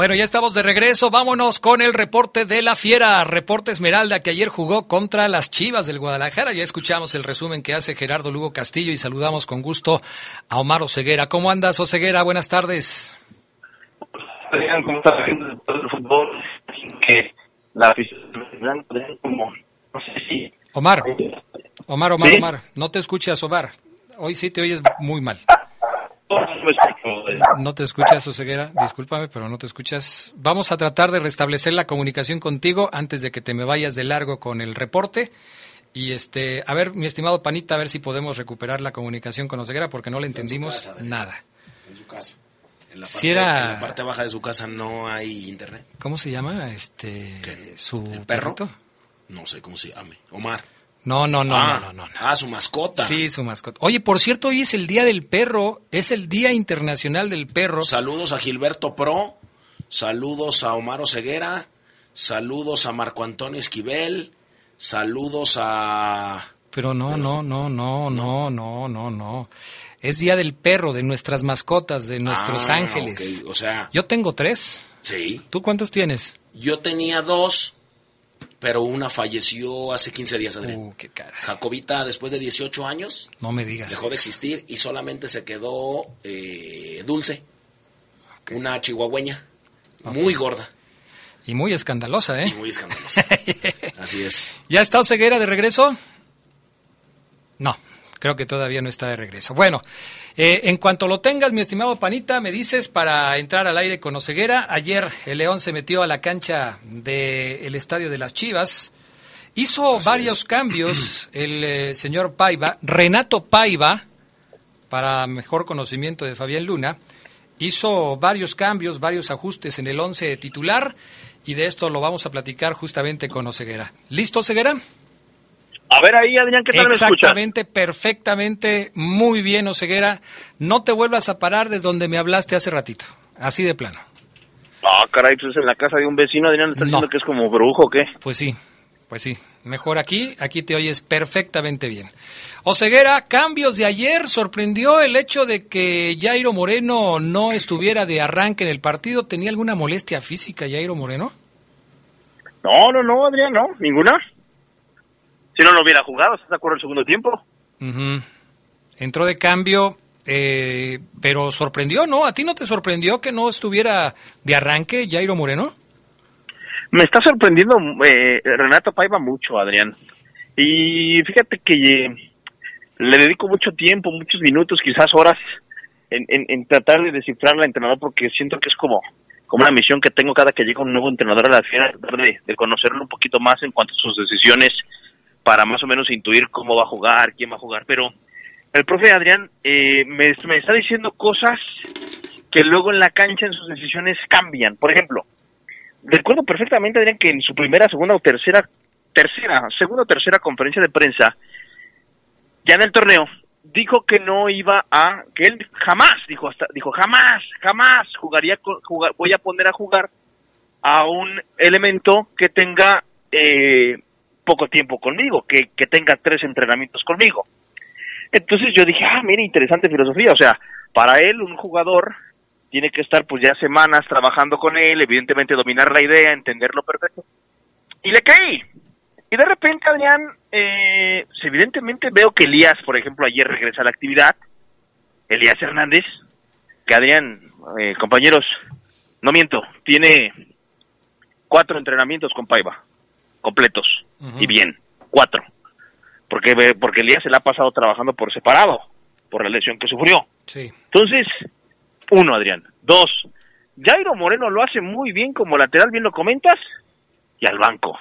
Bueno, ya estamos de regreso. Vámonos con el reporte de la Fiera, reporte Esmeralda que ayer jugó contra las Chivas del Guadalajara. Ya escuchamos el resumen que hace Gerardo Lugo Castillo y saludamos con gusto a Omar Oseguera. ¿Cómo andas, Oseguera? Buenas tardes. Adrián, ¿cómo estás el fútbol? Que la como, no sé si... Omar, Omar, Omar, Omar, no te escuchas, Omar. Hoy sí te oyes muy mal. No te escuchas, Oseguera, discúlpame, pero no te escuchas. Vamos a tratar de restablecer la comunicación contigo antes de que te me vayas de largo con el reporte. Y este, a ver, mi estimado Panita, a ver si podemos recuperar la comunicación con Oseguera porque no le entendimos casa, nada. En su casa. En la, Si parte, era- en la parte baja de su casa no hay internet. ¿Cómo se llama? Este, su perro? perrito? No sé cómo se llame. Omar. No, no, no, ah, no, no, no. Ah, su mascota. Sí, su mascota. Oye, por cierto, hoy es el Día del Perro, es el Día Internacional del Perro. Saludos a Gilberto Pro, saludos a Omar Ceguera, saludos a Marco Antonio Esquivel, saludos a... Pero no, no, no, no, no, no, no, no. Es Día del Perro, de nuestras mascotas, de nuestros Ah, ángeles. O sea, Yo tengo tres. sí. ¿Tú cuántos tienes? Yo tenía dos, pero una falleció hace 15 días, Adrián. Uh, qué. Jacobita, después de 18 años, No me digas. dejó de existir y solamente se quedó eh, Dulce, una chihuahueña, muy gorda Y muy escandalosa, y ¿eh? muy escandalosa. <laughs> Así es. ¿Ya está Oseguera de regreso? No, creo que todavía no está de regreso. Bueno, eh, en cuanto lo tengas, mi estimado Panita, me dices para entrar al aire con Oseguera. Ayer el León se metió a la cancha del Estadio de las Chivas. Hizo varios cambios <clears throat> el eh, señor Paiva, Renato Paiva, para mejor conocimiento de Fabián Luna, hizo varios cambios, varios ajustes en el once titular y de esto lo vamos a platicar justamente con Oseguera. ¿Listo, Oseguera? A ver ahí, Adrián, ¿qué tal me? Exactamente, perfectamente, muy bien, Oseguera. No te vuelvas a parar de donde me hablaste hace ratito, así de plano. Ah, caray, pues en la casa de un vecino, Adrián, ¿estás No. diciendo que es como brujo o qué? Pues sí, pues sí. Mejor aquí, aquí te oyes perfectamente bien. Oseguera, cambios de ayer, sorprendió el hecho de que Jairo Moreno no estuviera de arranque en el partido. ¿Tenía alguna molestia física Jairo Moreno? No, no, no, Adrián, no, ninguna. Si no lo hubiera jugado, ¿estás de acuerdo el segundo tiempo? Entró de cambio, eh, pero sorprendió, ¿no? ¿A ti no te sorprendió que no estuviera de arranque Jairo Moreno? Me está sorprendiendo eh, Renato Paiva mucho, Adrián. Y fíjate que eh, le dedico mucho tiempo, muchos minutos, quizás horas, en, en- en tratar de descifrar al entrenador porque siento que es como, como una misión que tengo cada que llega un nuevo entrenador a la fiera, tratar de, de conocerlo un poquito más en cuanto a sus decisiones para más o menos intuir cómo va a jugar, quién va a jugar. Pero el profe Adrián eh, me, está diciendo cosas que luego en la cancha en sus decisiones cambian. Por ejemplo, recuerdo perfectamente, Adrián, que en su primera, segunda o tercera, tercera, segunda o tercera conferencia de prensa, ya en el torneo, dijo que no iba a, que él jamás, dijo hasta, dijo jamás, jamás jugaría, jugar- voy a poner a jugar a un elemento que tenga eh, poco tiempo conmigo, que, que tenga tres entrenamientos conmigo. Entonces yo dije, ah, mira, interesante filosofía, o sea, para él un jugador tiene que estar pues ya semanas trabajando con él, evidentemente dominar la idea, entenderlo perfecto. Y le caí. Y de repente, Adrián, eh, evidentemente veo que Elías, por ejemplo, ayer regresa a la actividad. Elías Hernández, que Adrián, eh, compañeros, no miento, tiene cuatro entrenamientos con Paiva, completos y bien, cuatro. Porque, porque Elías se la ha pasado trabajando por separado, por la lesión que sufrió. Sí. Entonces, uno, Adrián. Dos, Jairo Moreno lo hace muy bien como lateral, bien lo comentas, y al banco.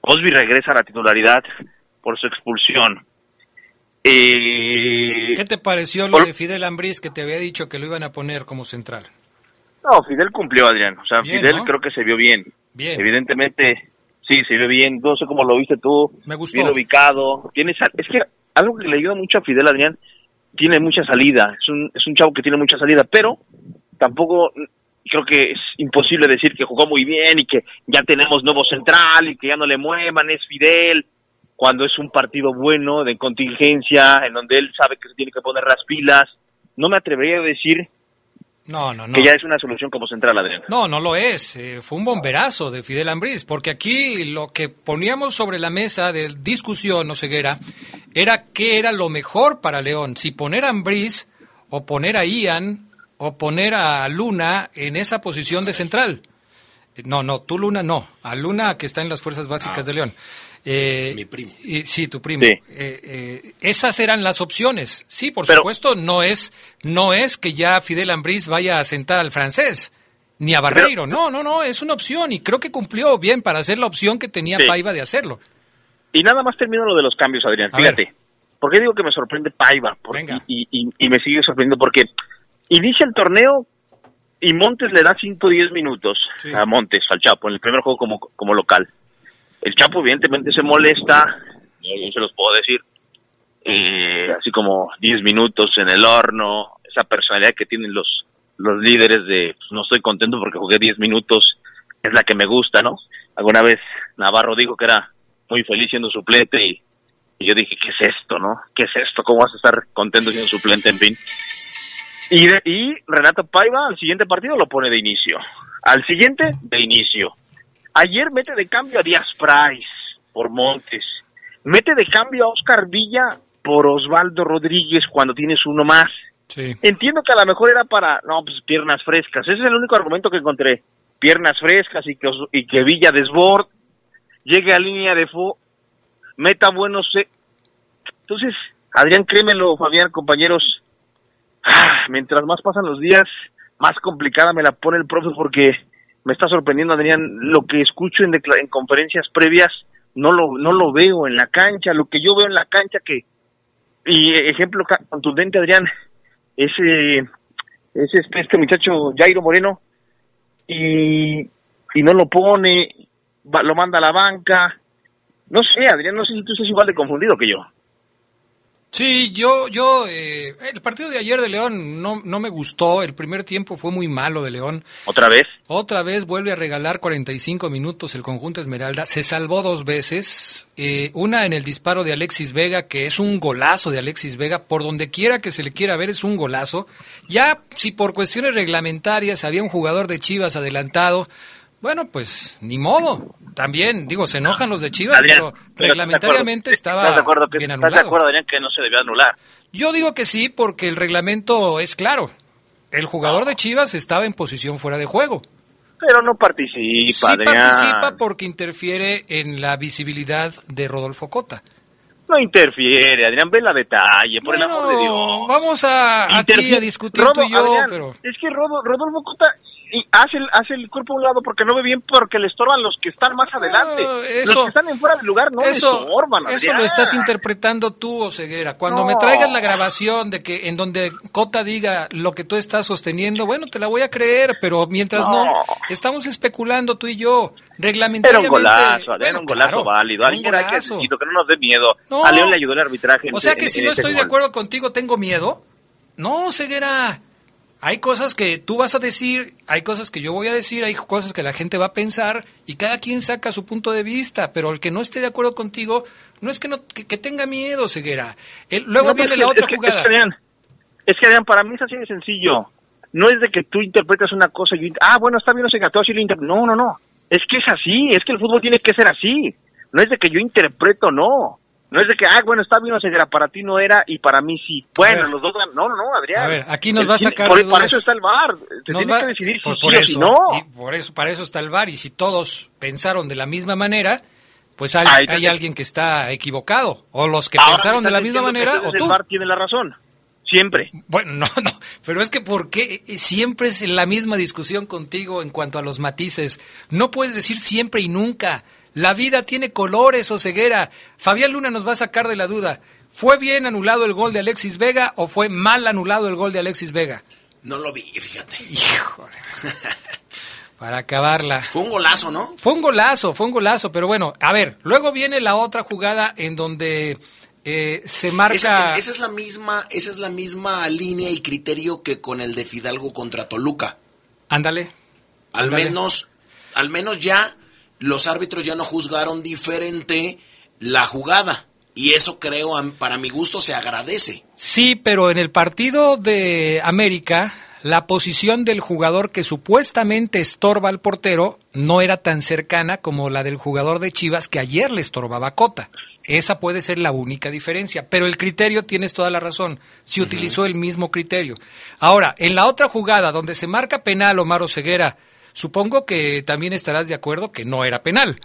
Osby regresa a la titularidad por su expulsión. Eh, ¿Qué te pareció lo de Fidel Ambriz que te había dicho que lo iban a poner como central? no, Fidel cumplió, Adrián. O sea, Bien, Fidel ¿no? creo que se vio bien. Bien. Evidentemente, sí, se vio bien. No sé cómo lo viste tú. Me gustó. Bien ubicado. Tiene es que algo que le ayuda mucho a Fidel, Adrián, tiene mucha salida. Es un, es un chavo que tiene mucha salida, pero tampoco mm, creo que es imposible decir que jugó muy bien y que ya tenemos nuevo central y que ya no le muevan, es Fidel, cuando es un partido bueno de contingencia, en donde él sabe que se tiene que poner las pilas. No me atrevería a decir No, no, no. que ya es una solución como central, Adrián. No, no lo es. Eh, fue un bomberazo de Fidel Ambriz, porque aquí lo que poníamos sobre la mesa de discusión, no ceguera, era qué era lo mejor para León, si poner a Ambriz o poner a Ian o poner a Luna en esa posición de central. No, no, tú Luna no, a Luna que está en las fuerzas básicas de León. Eh, Mi primo. y- sí, tu primo. Sí. Eh, eh, esas eran las opciones. Sí, por Pero- supuesto, no es, no es que ya Fidel Ambriz vaya a sentar al francés, ni a Barreiro. no, no, no, es una opción y creo que cumplió bien para hacer la opción que tenía Sí. Paiva de hacerlo. Y nada más termino lo de los cambios, Adrián. A Fíjate. ¿Por qué digo que me sorprende Paiva? Por- Venga. Y, y- y me sigue sorprendiendo porque inicia el torneo y Montes le da 5 o 10 minutos Sí. a Montes, al Chapo, en el primer juego como, como local. El Chapo evidentemente se molesta, yo se los puedo decir. Eh, así como 10 minutos en el horno, esa personalidad que tienen los, los líderes de pues, no estoy contento porque jugué 10 minutos, es la que me gusta, ¿no? Alguna vez Navarro dijo que era muy feliz siendo suplente y, yo dije, ¿qué es esto, no? ¿Qué es esto? ¿Cómo vas a estar contento siendo suplente? En fin. Y, de- y Renato Paiva al siguiente partido lo pone de inicio. Al siguiente, de inicio. Ayer mete de cambio a Díaz Price por Montes. Mete de cambio a Oscar Villa por Osvaldo Rodríguez cuando tienes uno más. Entiendo que a lo mejor era para, no, pues piernas frescas. Ese es el único argumento que encontré. Piernas frescas y que, y que Villa desbord, llegue a línea de fo, meta buenos. se- Entonces, Adrián, créemelo, Fabián, compañeros, ah, mientras más pasan los días, más complicada me la pone el profe porque me está sorprendiendo, Adrián, lo que escucho en, en conferencias previas, no lo, no lo veo en la cancha, lo que yo veo en la cancha que, y eh, ejemplo contundente, Adrián, ese, ese este, este muchacho Jairo Moreno, y, y no lo pone, lo manda a la banca, no sé, Adrián, no sé si tú estás igual de confundido que yo. Sí, yo, yo, eh, el partido de ayer de León no, no me gustó. El primer tiempo fue muy malo de León. ¿Otra vez? Otra vez vuelve a regalar 45 minutos el conjunto Esmeralda. Se salvó dos veces. eh, una en el disparo de Alexis Vega, que es un golazo de Alexis Vega. Por donde quiera que se le quiera ver, es un golazo. Ya, si por cuestiones reglamentarias había un jugador de Chivas adelantado, bueno, pues ni modo. También, digo, se enojan los de Chivas, Adrián, pero pero ¿estás de reglamentariamente estaba ¿Estás de acuerdo, que, bien ¿Estás de anulado. acuerdo, Adrián, que no se debió anular? Yo digo que sí, porque el reglamento es claro. El jugador de Chivas estaba en posición fuera de juego. Pero no participa, Sí Adrián. participa porque interfiere en la visibilidad de Rodolfo Cota. No interfiere, Adrián, ve la detalle, por el amor de Dios. Vamos a aquí a discutir Rodo, tú y yo, Adrián, pero Es que Rodo- Rodolfo Cota y hace, el, hace el cuerpo a un lado porque no ve bien, porque le estorban los que están más adelante. eso- los que están en fuera del lugar no le eso, estorban, eso lo estás interpretando tú, Oseguera. Cuando No. me traigas la grabación de que en donde Cota diga lo que tú estás sosteniendo, bueno, te la voy a creer, pero mientras no, No. estamos especulando tú y yo. Era Reglamentariamente. un golazo, bueno, un golazo claro, válido. Alguien que que no nos dé miedo. A León le ayudó el arbitraje. O sea que si en no estoy de acuerdo contigo, ¿tengo miedo? No, Ceguera. Hay cosas que tú vas a decir, hay cosas que yo voy a decir, hay cosas que la gente va a pensar y cada quien saca su punto de vista, pero el que no esté de acuerdo contigo no es que no que, que tenga miedo, Ceguera. El- luego No, pero viene la otra que- jugada. Es que, Adrián, es que, Adrián, para mí es así de sencillo. No es de que tú interpretas una cosa y yo, ah, bueno, está bien, no sé así lo inter- No, no, no. Es que es así, es que el fútbol tiene que ser así. No es de que yo interpreto, no. No es de que, ah, bueno, está bien, sé qué, para ti no era y para mí sí. Bueno, los dos, no, no, no, Adrián. A ver, aquí nos va a sacar por- Para eso está el VAR. Se Nos va- que decidir si por, sí por o eso, si no. y por eso, para eso está el VAR y si todos pensaron de la misma manera, pues hay, Ahí hay te- alguien que está equivocado o los que pensaron de la misma manera o tú. El VAR tiene la razón. Siempre. Bueno, no, no, pero es que ¿por qué siempre es la misma discusión contigo en cuanto a los matices? No puedes decir siempre y nunca. La vida tiene colores o ceguera. Fabián Luna nos va a sacar de la duda. ¿Fue bien anulado el gol de Alexis Vega o fue mal anulado el gol de Alexis Vega? No lo vi, fíjate. <laughs> Para acabarla. Fue un golazo, ¿no? Fue un golazo, fue un golazo, pero bueno, a ver, luego viene la otra jugada en donde eh, se marca... Esa, esa es la misma, esa es la misma línea y criterio que con el de Fidalgo contra Toluca. Ándale. Al Ándale. menos, al menos ya los árbitros ya no juzgaron diferente la jugada. Y eso creo, para mi gusto, se agradece. Sí, pero en el partido de América, la posición del jugador que supuestamente estorba al portero no era tan cercana como la del jugador de Chivas que ayer le estorbaba a Cota. Esa puede ser la única diferencia, pero el criterio tienes toda la razón. Se utilizó el mismo criterio. Ahora, en la otra jugada donde se marca penal Omar Ceguera, supongo que también estarás de acuerdo que no era penal.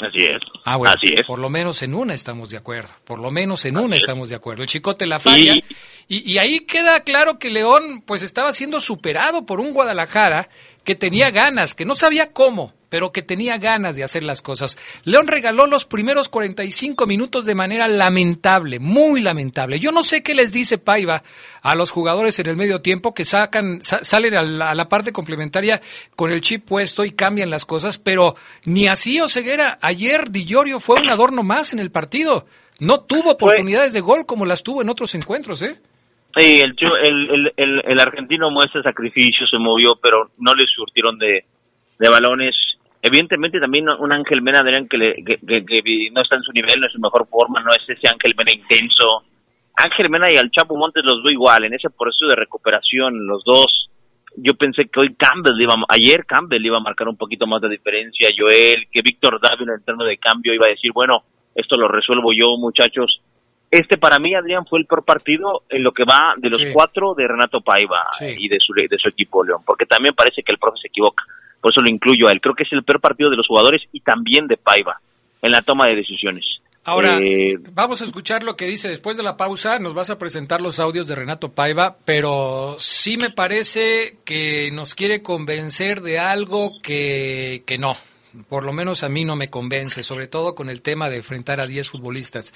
Así es. Ah, bueno, Así es. por lo menos en una estamos de acuerdo. Por lo menos en una estamos de acuerdo. El chicote la falla. Y- Y, y ahí queda claro que León pues estaba siendo superado por un Guadalajara que tenía ganas, que no sabía cómo, pero que tenía ganas de hacer las cosas. León regaló los primeros 45 minutos de manera lamentable, muy lamentable. Yo no sé qué les dice Paiva a los jugadores en el medio tiempo que sacan, salen a la, a la parte complementaria con el chip puesto y cambian las cosas, pero ni así Oseguera. Ayer Di Llorio fue un adorno más en el partido. No tuvo oportunidades de gol como las tuvo en otros encuentros, ¿eh? Sí, el, el, el, el, argentino muestra sacrificio, se movió, pero no le surtieron de, de balones. Evidentemente también un Ángel Mena, Adrián, que, le, que, que, no está en su nivel, no es su mejor forma, no es ese Ángel Mena intenso. Ángel Mena y al Chapo Montes los veo igual, en ese proceso de recuperación, los dos. Yo pensé que hoy Campbell iba, ayer Campbell iba a marcar un poquito más de diferencia, Joel, que Víctor Dávila en términos de cambio iba a decir, bueno, esto lo resuelvo yo, muchachos este para mí, Adrián, fue el peor partido en lo que va de los cuatro de Renato Paiva y de su, de su equipo León, porque también parece que el profe se equivoca. Por eso lo incluyo a él. Creo que es el peor partido de los jugadores y también de Paiva en la toma de decisiones. Ahora, eh, vamos a escuchar lo que dice después de la pausa. Nos vas a presentar los audios de Renato Paiva, pero sí me parece que nos quiere convencer de algo que, que no por lo menos a mí no me convence, sobre todo con el tema de enfrentar a 10 futbolistas.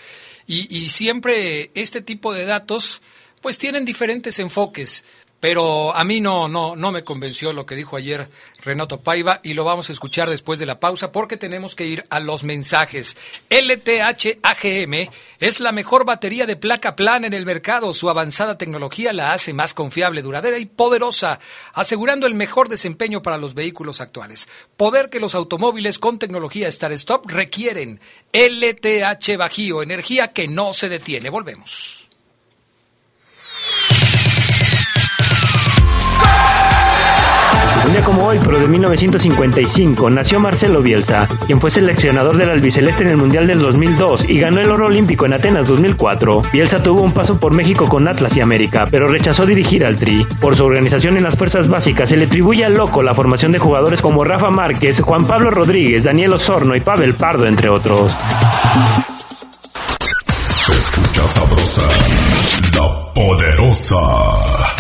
Y, y siempre este tipo de datos pues tienen diferentes enfoques. Pero a mí no, no, no me convenció lo que dijo ayer Renato Paiva y lo vamos a escuchar después de la pausa porque tenemos que ir a los mensajes. LTH AGM es la mejor batería de placa plana en el mercado. Su avanzada tecnología la hace más confiable, duradera y poderosa, asegurando el mejor desempeño para los vehículos actuales. Poder que los automóviles con tecnología Start Stop requieren. LTH Bajío, energía que no se detiene. Volvemos. Un día como hoy, pero de 1955, nació Marcelo Bielsa, quien fue seleccionador del albiceleste en el Mundial del 2002 y ganó el oro olímpico en Atenas 2004. Bielsa tuvo un paso por México con Atlas y América, pero rechazó dirigir al Tri. Por su organización en las fuerzas básicas, se le atribuye al loco la formación de jugadores como Rafa Márquez, Juan Pablo Rodríguez, Daniel Osorno y Pavel Pardo, entre otros. Se escucha sabrosa, la poderosa.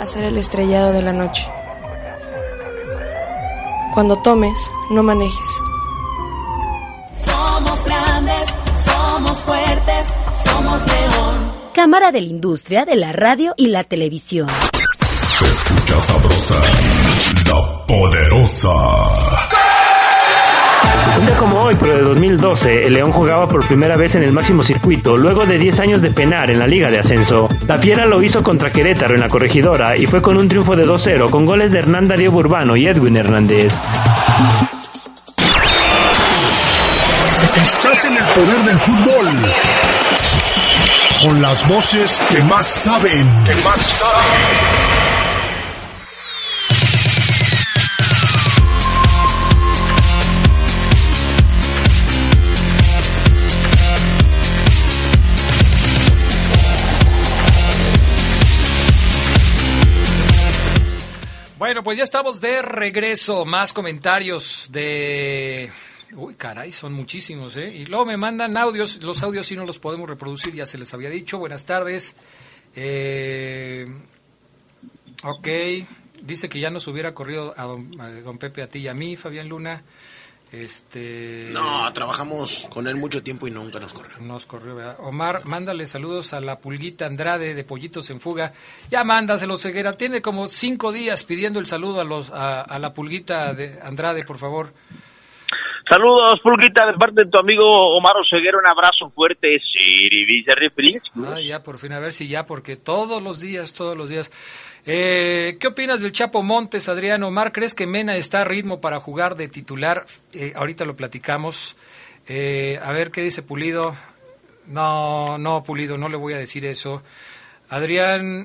hacer el estrellado de la noche. Cuando tomes, no manejes. Somos grandes, somos fuertes, somos león. Cámara de la Industria de la Radio y la Televisión. Se escucha sabrosa, la poderosa. Un día como hoy, pero de 2012, el León jugaba por primera vez en el máximo circuito, luego de 10 años de penar en la Liga de Ascenso. La Fiera lo hizo contra Querétaro en la corregidora y fue con un triunfo de 2-0 con goles de Hernán Darío Burbano y Edwin Hernández. Estás en el poder del fútbol. Con las voces que más saben. Que más saben. Pues ya estamos de regreso. Más comentarios de... Uy, caray, son muchísimos, ¿eh? Y luego me mandan audios. Los audios sí no los podemos reproducir, ya se les había dicho. Buenas tardes. Eh... Ok, dice que ya nos hubiera corrido a don, a don Pepe, a ti y a mí, Fabián Luna. Este... No, trabajamos con él mucho tiempo y nunca nos corrió. Nos corrió, ¿verdad? Omar, mándale saludos a la pulguita Andrade de Pollitos en Fuga. Ya mándaselo, Ceguera. Tiene como cinco días pidiendo el saludo a, los, a, la pulguita de Andrade, por favor. Saludos, Pulguita, de parte de tu amigo Omar Oseguera, un abrazo fuerte. Sí, Ah, ya, por fin, a ver si ya, porque todos los días, todos los días. Eh, ¿Qué opinas del Chapo Montes, Adriano Omar? ¿Crees que Mena está a ritmo para jugar de titular? Eh, ahorita lo platicamos. Eh, a ver qué dice Pulido. No, no, Pulido, no le voy a decir eso. Adrián,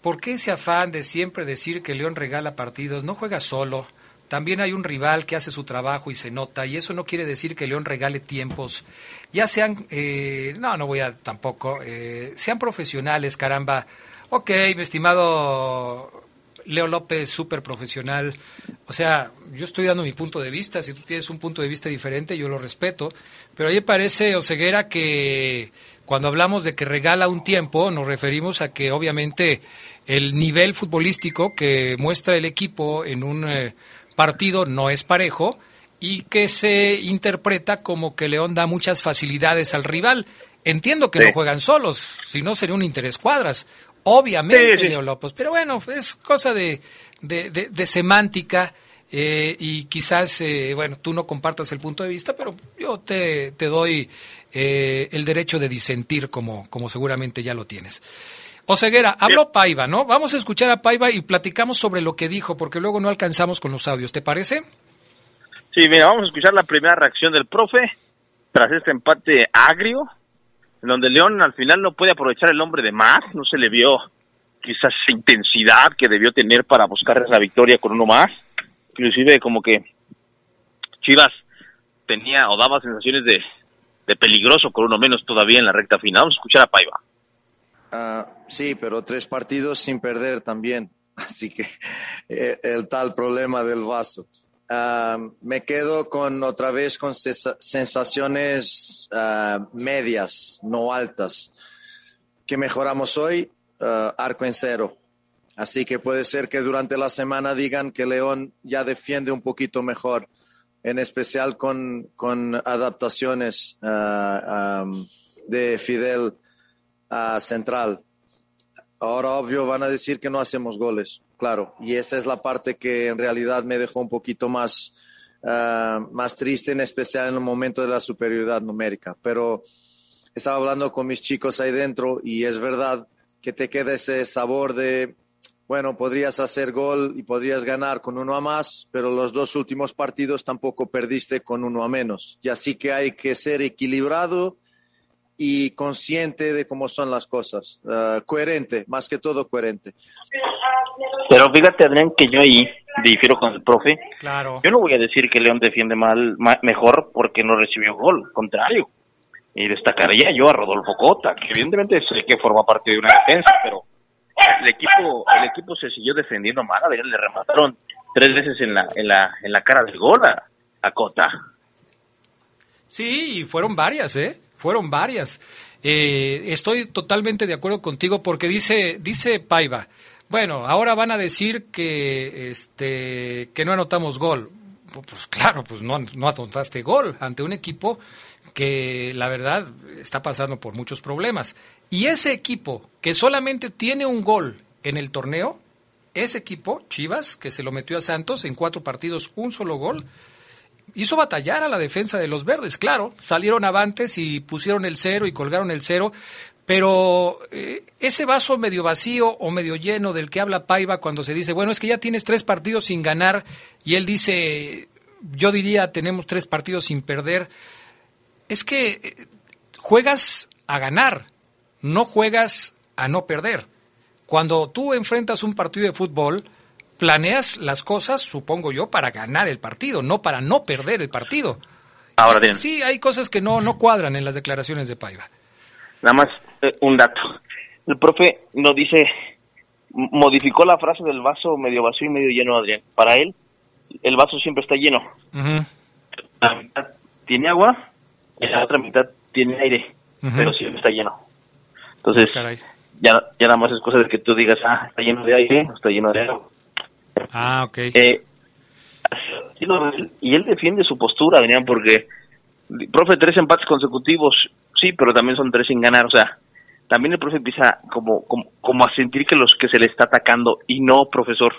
¿por qué ese afán de siempre decir que León regala partidos? No juega solo. También hay un rival que hace su trabajo y se nota, y eso no quiere decir que León regale tiempos. Ya sean, eh, no, no voy a tampoco, eh, sean profesionales, caramba. Ok, mi estimado Leo López, súper profesional. O sea, yo estoy dando mi punto de vista. Si tú tienes un punto de vista diferente, yo lo respeto. Pero a mí parece, Oseguera, que cuando hablamos de que regala un tiempo, nos referimos a que obviamente el nivel futbolístico que muestra el equipo en un eh, partido no es parejo y que se interpreta como que León da muchas facilidades al rival. Entiendo que no juegan solos, si no sería un interés cuadras. Obviamente, Leo López. Pero bueno, es cosa de, de, semántica. Eh, y quizás, eh, bueno, tú no compartas el punto de vista, pero yo te, te doy eh, el derecho de disentir como, como seguramente ya lo tienes. Oseguera, habló Paiva, ¿no? Vamos a escuchar a Paiva y platicamos sobre lo que dijo, porque luego no alcanzamos con los audios, ¿te parece? Sí, mira, vamos a escuchar la primera reacción del profe tras este empate agrio en donde León al final no puede aprovechar el hombre de más, no se le vio quizás esa intensidad que debió tener para buscar esa victoria con uno más, inclusive como que Chivas tenía o daba sensaciones de, peligroso con uno menos todavía en la recta final. Vamos a escuchar a Paiva. Ah, sí, pero tres partidos sin perder también, <laughs> así que eh, el tal problema del vaso me quedo con otra vez con sensaciones ah, medias, no altas. que mejoramos hoy? Arco en cero. Así que puede ser que durante la semana digan que León ya defiende un poquito mejor, en especial con, con adaptaciones ah, de Fidel a Central. Ahora, obvio, van a decir que no hacemos goles claro. Y esa es la parte que en realidad me dejó un poquito más, ah, más triste, en especial en el momento de la superioridad numérica. Pero estaba hablando con mis chicos ahí dentro y es verdad que te queda ese sabor de, bueno, podrías hacer gol y podrías ganar con uno a más, pero los dos últimos partidos tampoco perdiste con uno a menos. Y así que hay que ser equilibrado y consciente de cómo son las cosas, ah, coherente, más que todo coherente. Pero fíjate, Adrián, que yo ahí difiero con el profe. Claro. Yo no voy a decir que León defiende mal, mejor porque no recibió gol, contrario. Y destacaría yo a Rodolfo Cota, que evidentemente sé que forma parte de una defensa, pero el equipo el equipo se siguió defendiendo mal, a le remataron tres veces en la en la en la cara del gol a, Cota. Sí, y fueron varias, ¿eh? Fueron varias. Eh, estoy totalmente de acuerdo contigo porque dice dice Paiva, bueno, ahora van a decir que, este, que no anotamos gol. Pues claro, pues no, no anotaste gol ante un equipo que la verdad está pasando por muchos problemas. Y ese equipo que solamente tiene un gol en el torneo, ese equipo, Chivas, que se lo metió a Santos en cuatro partidos, un solo gol, hizo batallar a la defensa de los verdes. Claro, salieron avantes y pusieron el cero y colgaron el cero, pero eh, ese vaso medio vacío o medio lleno del que habla Paiva cuando se dice, bueno, es que ya tienes tres partidos sin ganar y él dice, yo diría, tenemos tres partidos sin perder, es que eh, juegas a ganar, no juegas a no perder. Cuando tú enfrentas un partido de fútbol, planeas las cosas, supongo yo, para ganar el partido, no para no perder el partido. Ahora bien. Sí, hay cosas que no, no cuadran en las declaraciones de Paiva. Nada más eh, un dato. El profe nos dice, modificó la frase del vaso medio vacío y medio lleno, Adrián. Para él, el vaso siempre está lleno. La mitad tiene agua y la otra mitad tiene aire, pero siempre está lleno. Entonces, ya, ya nada más es cosa de que tú digas, ah, está lleno de aire o está lleno de agua. Ah, ok. Eh, y él defiende su postura, Adrián, porque, profe, tres empates consecutivos, sí, pero también son tres sin ganar, o sea, también el profe empieza como, como, a sentir que los que se le está atacando y no, profesor,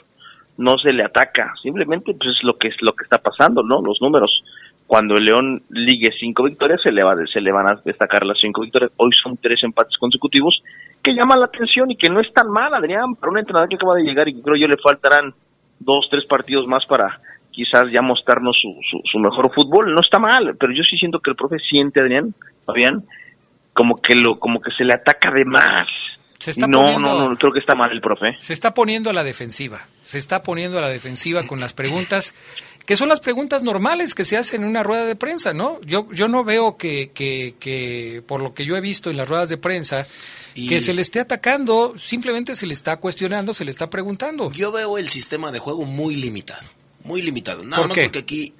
no se le ataca, simplemente pues es lo que es lo que está pasando, ¿no? Los números. Cuando el León ligue cinco victorias, se le, va, se le van a destacar las cinco victorias. Hoy son tres empates consecutivos que llaman la atención y que no es tan mal, Adrián, para un entrenador que acaba de llegar y creo yo le faltarán dos, tres partidos más para quizás ya mostrarnos su, su, su mejor fútbol. No está mal, pero yo sí siento que el profe siente, Adrián, Fabián, como que lo, como que se le ataca de más. Se está no, poniendo- no, no, creo que está mal el profe. Se está poniendo a la defensiva. Se está poniendo a la defensiva con las preguntas, que son las preguntas normales que se hacen en una rueda de prensa, ¿no? Yo, yo no veo que, que, que, por lo que yo he visto en las ruedas de prensa, Y- que se le esté atacando, simplemente se le está cuestionando, se le está preguntando. Yo veo el sistema de juego muy limitado. Muy limitado. Nada ¿Por más qué? porque aquí.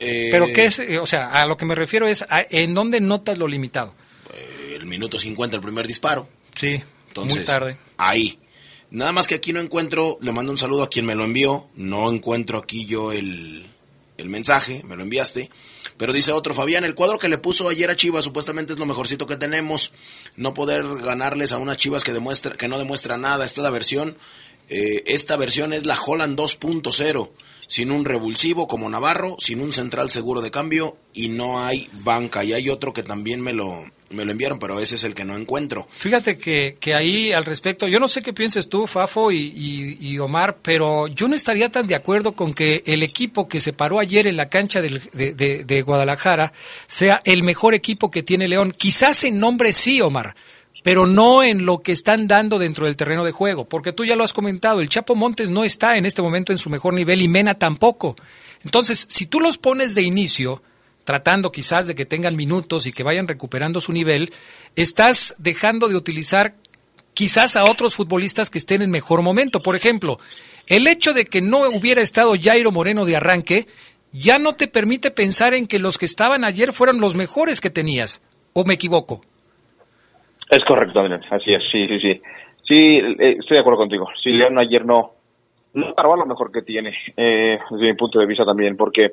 eh, Pero qué es, eh, o sea, a lo que me refiero es, a- ¿en dónde notas lo limitado? El minuto 50, el primer disparo. Sí, Entonces, muy tarde. Ahí. Nada más que aquí no encuentro, le mando un saludo a quien me lo envió, no encuentro aquí yo el, el mensaje, me lo enviaste, pero dice otro, Fabián, el cuadro que le puso ayer a Chivas supuestamente es lo mejorcito que tenemos, no poder ganarles a unas Chivas que, demuestra, que no demuestra nada, esta es la versión, eh, esta versión es la Holland 2.0, sin un revulsivo como Navarro, sin un central seguro de cambio y no hay banca, y hay otro que también me lo, me lo enviaron, pero ese es el que no encuentro. Fíjate que, que ahí al respecto, yo no sé qué pienses tú, Fafo y, Omar, pero yo no estaría tan de acuerdo con que el equipo que se paró ayer en la cancha del- de, de- de Guadalajara sea el mejor equipo que tiene León. Quizás en nombre sí, Omar, pero no en lo que están dando dentro del terreno de juego, porque tú ya lo has comentado, el Chapo Montes no está en este momento en su mejor nivel y Mena tampoco. Entonces, si tú los pones de inicio, tratando quizás de que tengan minutos y que vayan recuperando su nivel, estás dejando de utilizar quizás a otros futbolistas que estén en mejor momento. Por ejemplo, el hecho de que no hubiera estado Jairo Moreno de arranque ya no te permite pensar en que los que estaban ayer fueron los mejores que tenías. ¿O me equivoco? Es correcto, Adrián, así es, sí, sí, sí. Sí, eh, estoy de acuerdo contigo. Sí, León ayer no, no paró a lo mejor que tiene, eh, desde mi punto de vista también, porque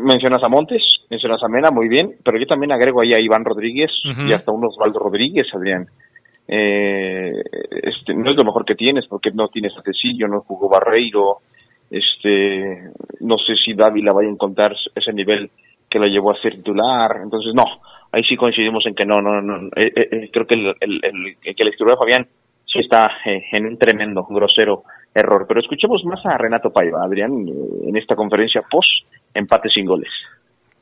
mencionas a Montes, mencionas a Mena, muy bien, pero yo también agrego ahí a Iván Rodríguez y hasta un Osvaldo Rodríguez, Adrián. Eh, este, no es lo mejor que tienes, porque no tienes a Tecillo, no jugó Barreiro, este, no sé si Dávila vaya a encontrar ese nivel que lo llevó a ser titular, entonces no, ahí sí coincidimos en que no, no, no, eh, eh, eh, creo que el, el, el- que escritura de Fabián sí está eh, en un tremendo, grosero error, pero escuchemos más a Renato Paiva, Adrián, en esta conferencia post empate sin goles.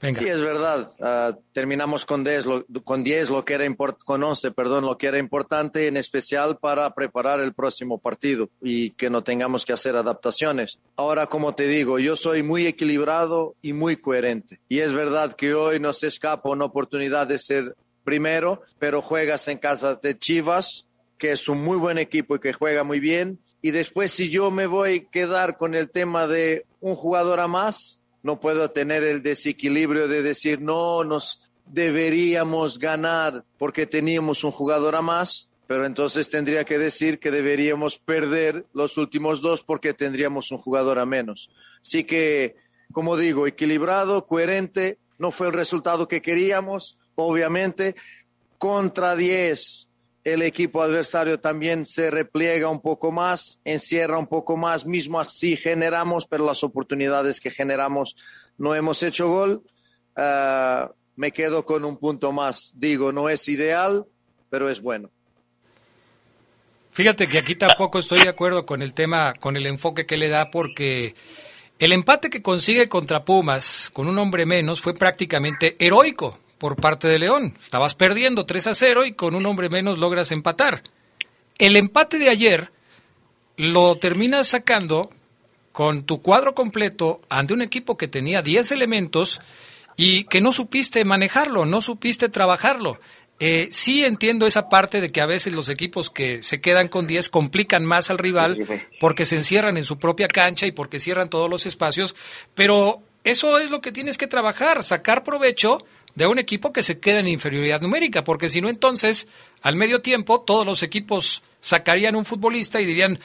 Sí, es verdad. Ah, terminamos con 10, lo, con 10, lo que era con 11, perdón, lo que era importante en especial para preparar el próximo partido y que no tengamos que hacer adaptaciones. Ahora, como te digo, yo soy muy equilibrado y muy coherente. Y es verdad que hoy nos escapa una oportunidad de ser primero, pero juegas en casa de Chivas, que es un muy buen equipo y que juega muy bien. Y después, si yo me voy a quedar con el tema de un jugador a más, no puedo tener el desequilibrio de decir, no, nos deberíamos ganar porque teníamos un jugador a más, pero entonces tendría que decir que deberíamos perder los últimos dos porque tendríamos un jugador a menos. Así que, como digo, equilibrado, coherente, no fue el resultado que queríamos, obviamente, contra 10 el equipo adversario también se repliega un poco más, encierra un poco más, mismo así generamos, pero las oportunidades que generamos no hemos hecho gol. Ah, me quedo con un punto más. Digo, no es ideal, pero es bueno. Fíjate que aquí tampoco estoy de acuerdo con el tema, con el enfoque que le da, porque el empate que consigue contra Pumas con un hombre menos fue prácticamente heroico por parte de León. Estabas perdiendo 3 a 0 y con un hombre menos logras empatar. El empate de ayer lo terminas sacando con tu cuadro completo ante un equipo que tenía 10 elementos y que no supiste manejarlo, no supiste trabajarlo. Eh, sí entiendo esa parte de que a veces los equipos que se quedan con 10 complican más al rival porque se encierran en su propia cancha y porque cierran todos los espacios, pero eso es lo que tienes que trabajar, sacar provecho de un equipo que se queda en inferioridad numérica, porque si no entonces al medio tiempo todos los equipos sacarían un futbolista y dirían,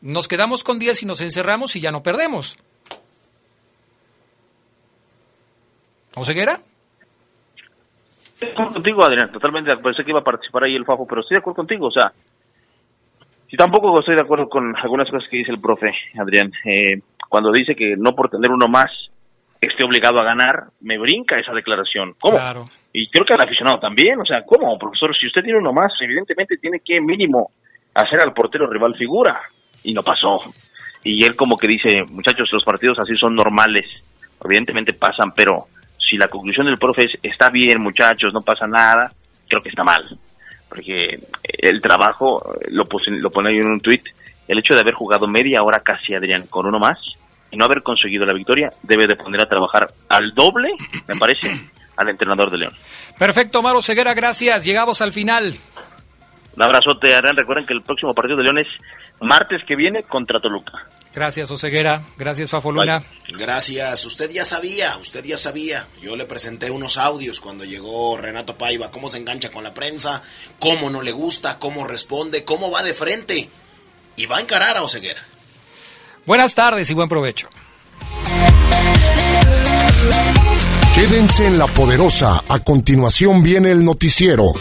nos quedamos con 10 y nos encerramos y ya no perdemos. ¿O ceguera? Estoy contigo, Adrián, totalmente. Pensé que iba a participar ahí el Fafo, pero estoy de acuerdo contigo. O sea, si tampoco estoy de acuerdo con algunas cosas que dice el profe, Adrián. Eh, cuando dice que no por tener uno más esté obligado a ganar, me brinca esa declaración. ¿Cómo? Claro. Y creo que al aficionado también. O sea, ¿cómo, profesor? Si usted tiene uno más, evidentemente tiene que mínimo hacer al portero rival figura. Y no pasó. Y él como que dice, muchachos, los partidos así son normales. Evidentemente pasan, pero si la conclusión del profe es, está bien, muchachos, no pasa nada, creo que está mal. porque el trabajo, lo, puse, lo pone ahí en un tuit, el hecho de haber jugado media hora casi, Adrián, con uno más, y no haber conseguido la victoria, debe de poner a trabajar al doble, me parece, <laughs> al entrenador de León. Perfecto, Maro Ceguera, gracias. Llegamos al final. Un abrazote, Adrián. Recuerden que el próximo partido de León es martes que viene contra Toluca. Gracias, Oseguera. Gracias, Fafoluna. Gracias. Usted ya sabía, usted ya sabía. Yo le presenté unos audios cuando llegó Renato Paiva, cómo se engancha con la prensa, cómo no le gusta, cómo responde, cómo va de frente. Y va a encarar a Oseguera. Buenas tardes y buen provecho. Quédense en la poderosa. A continuación viene el noticiero.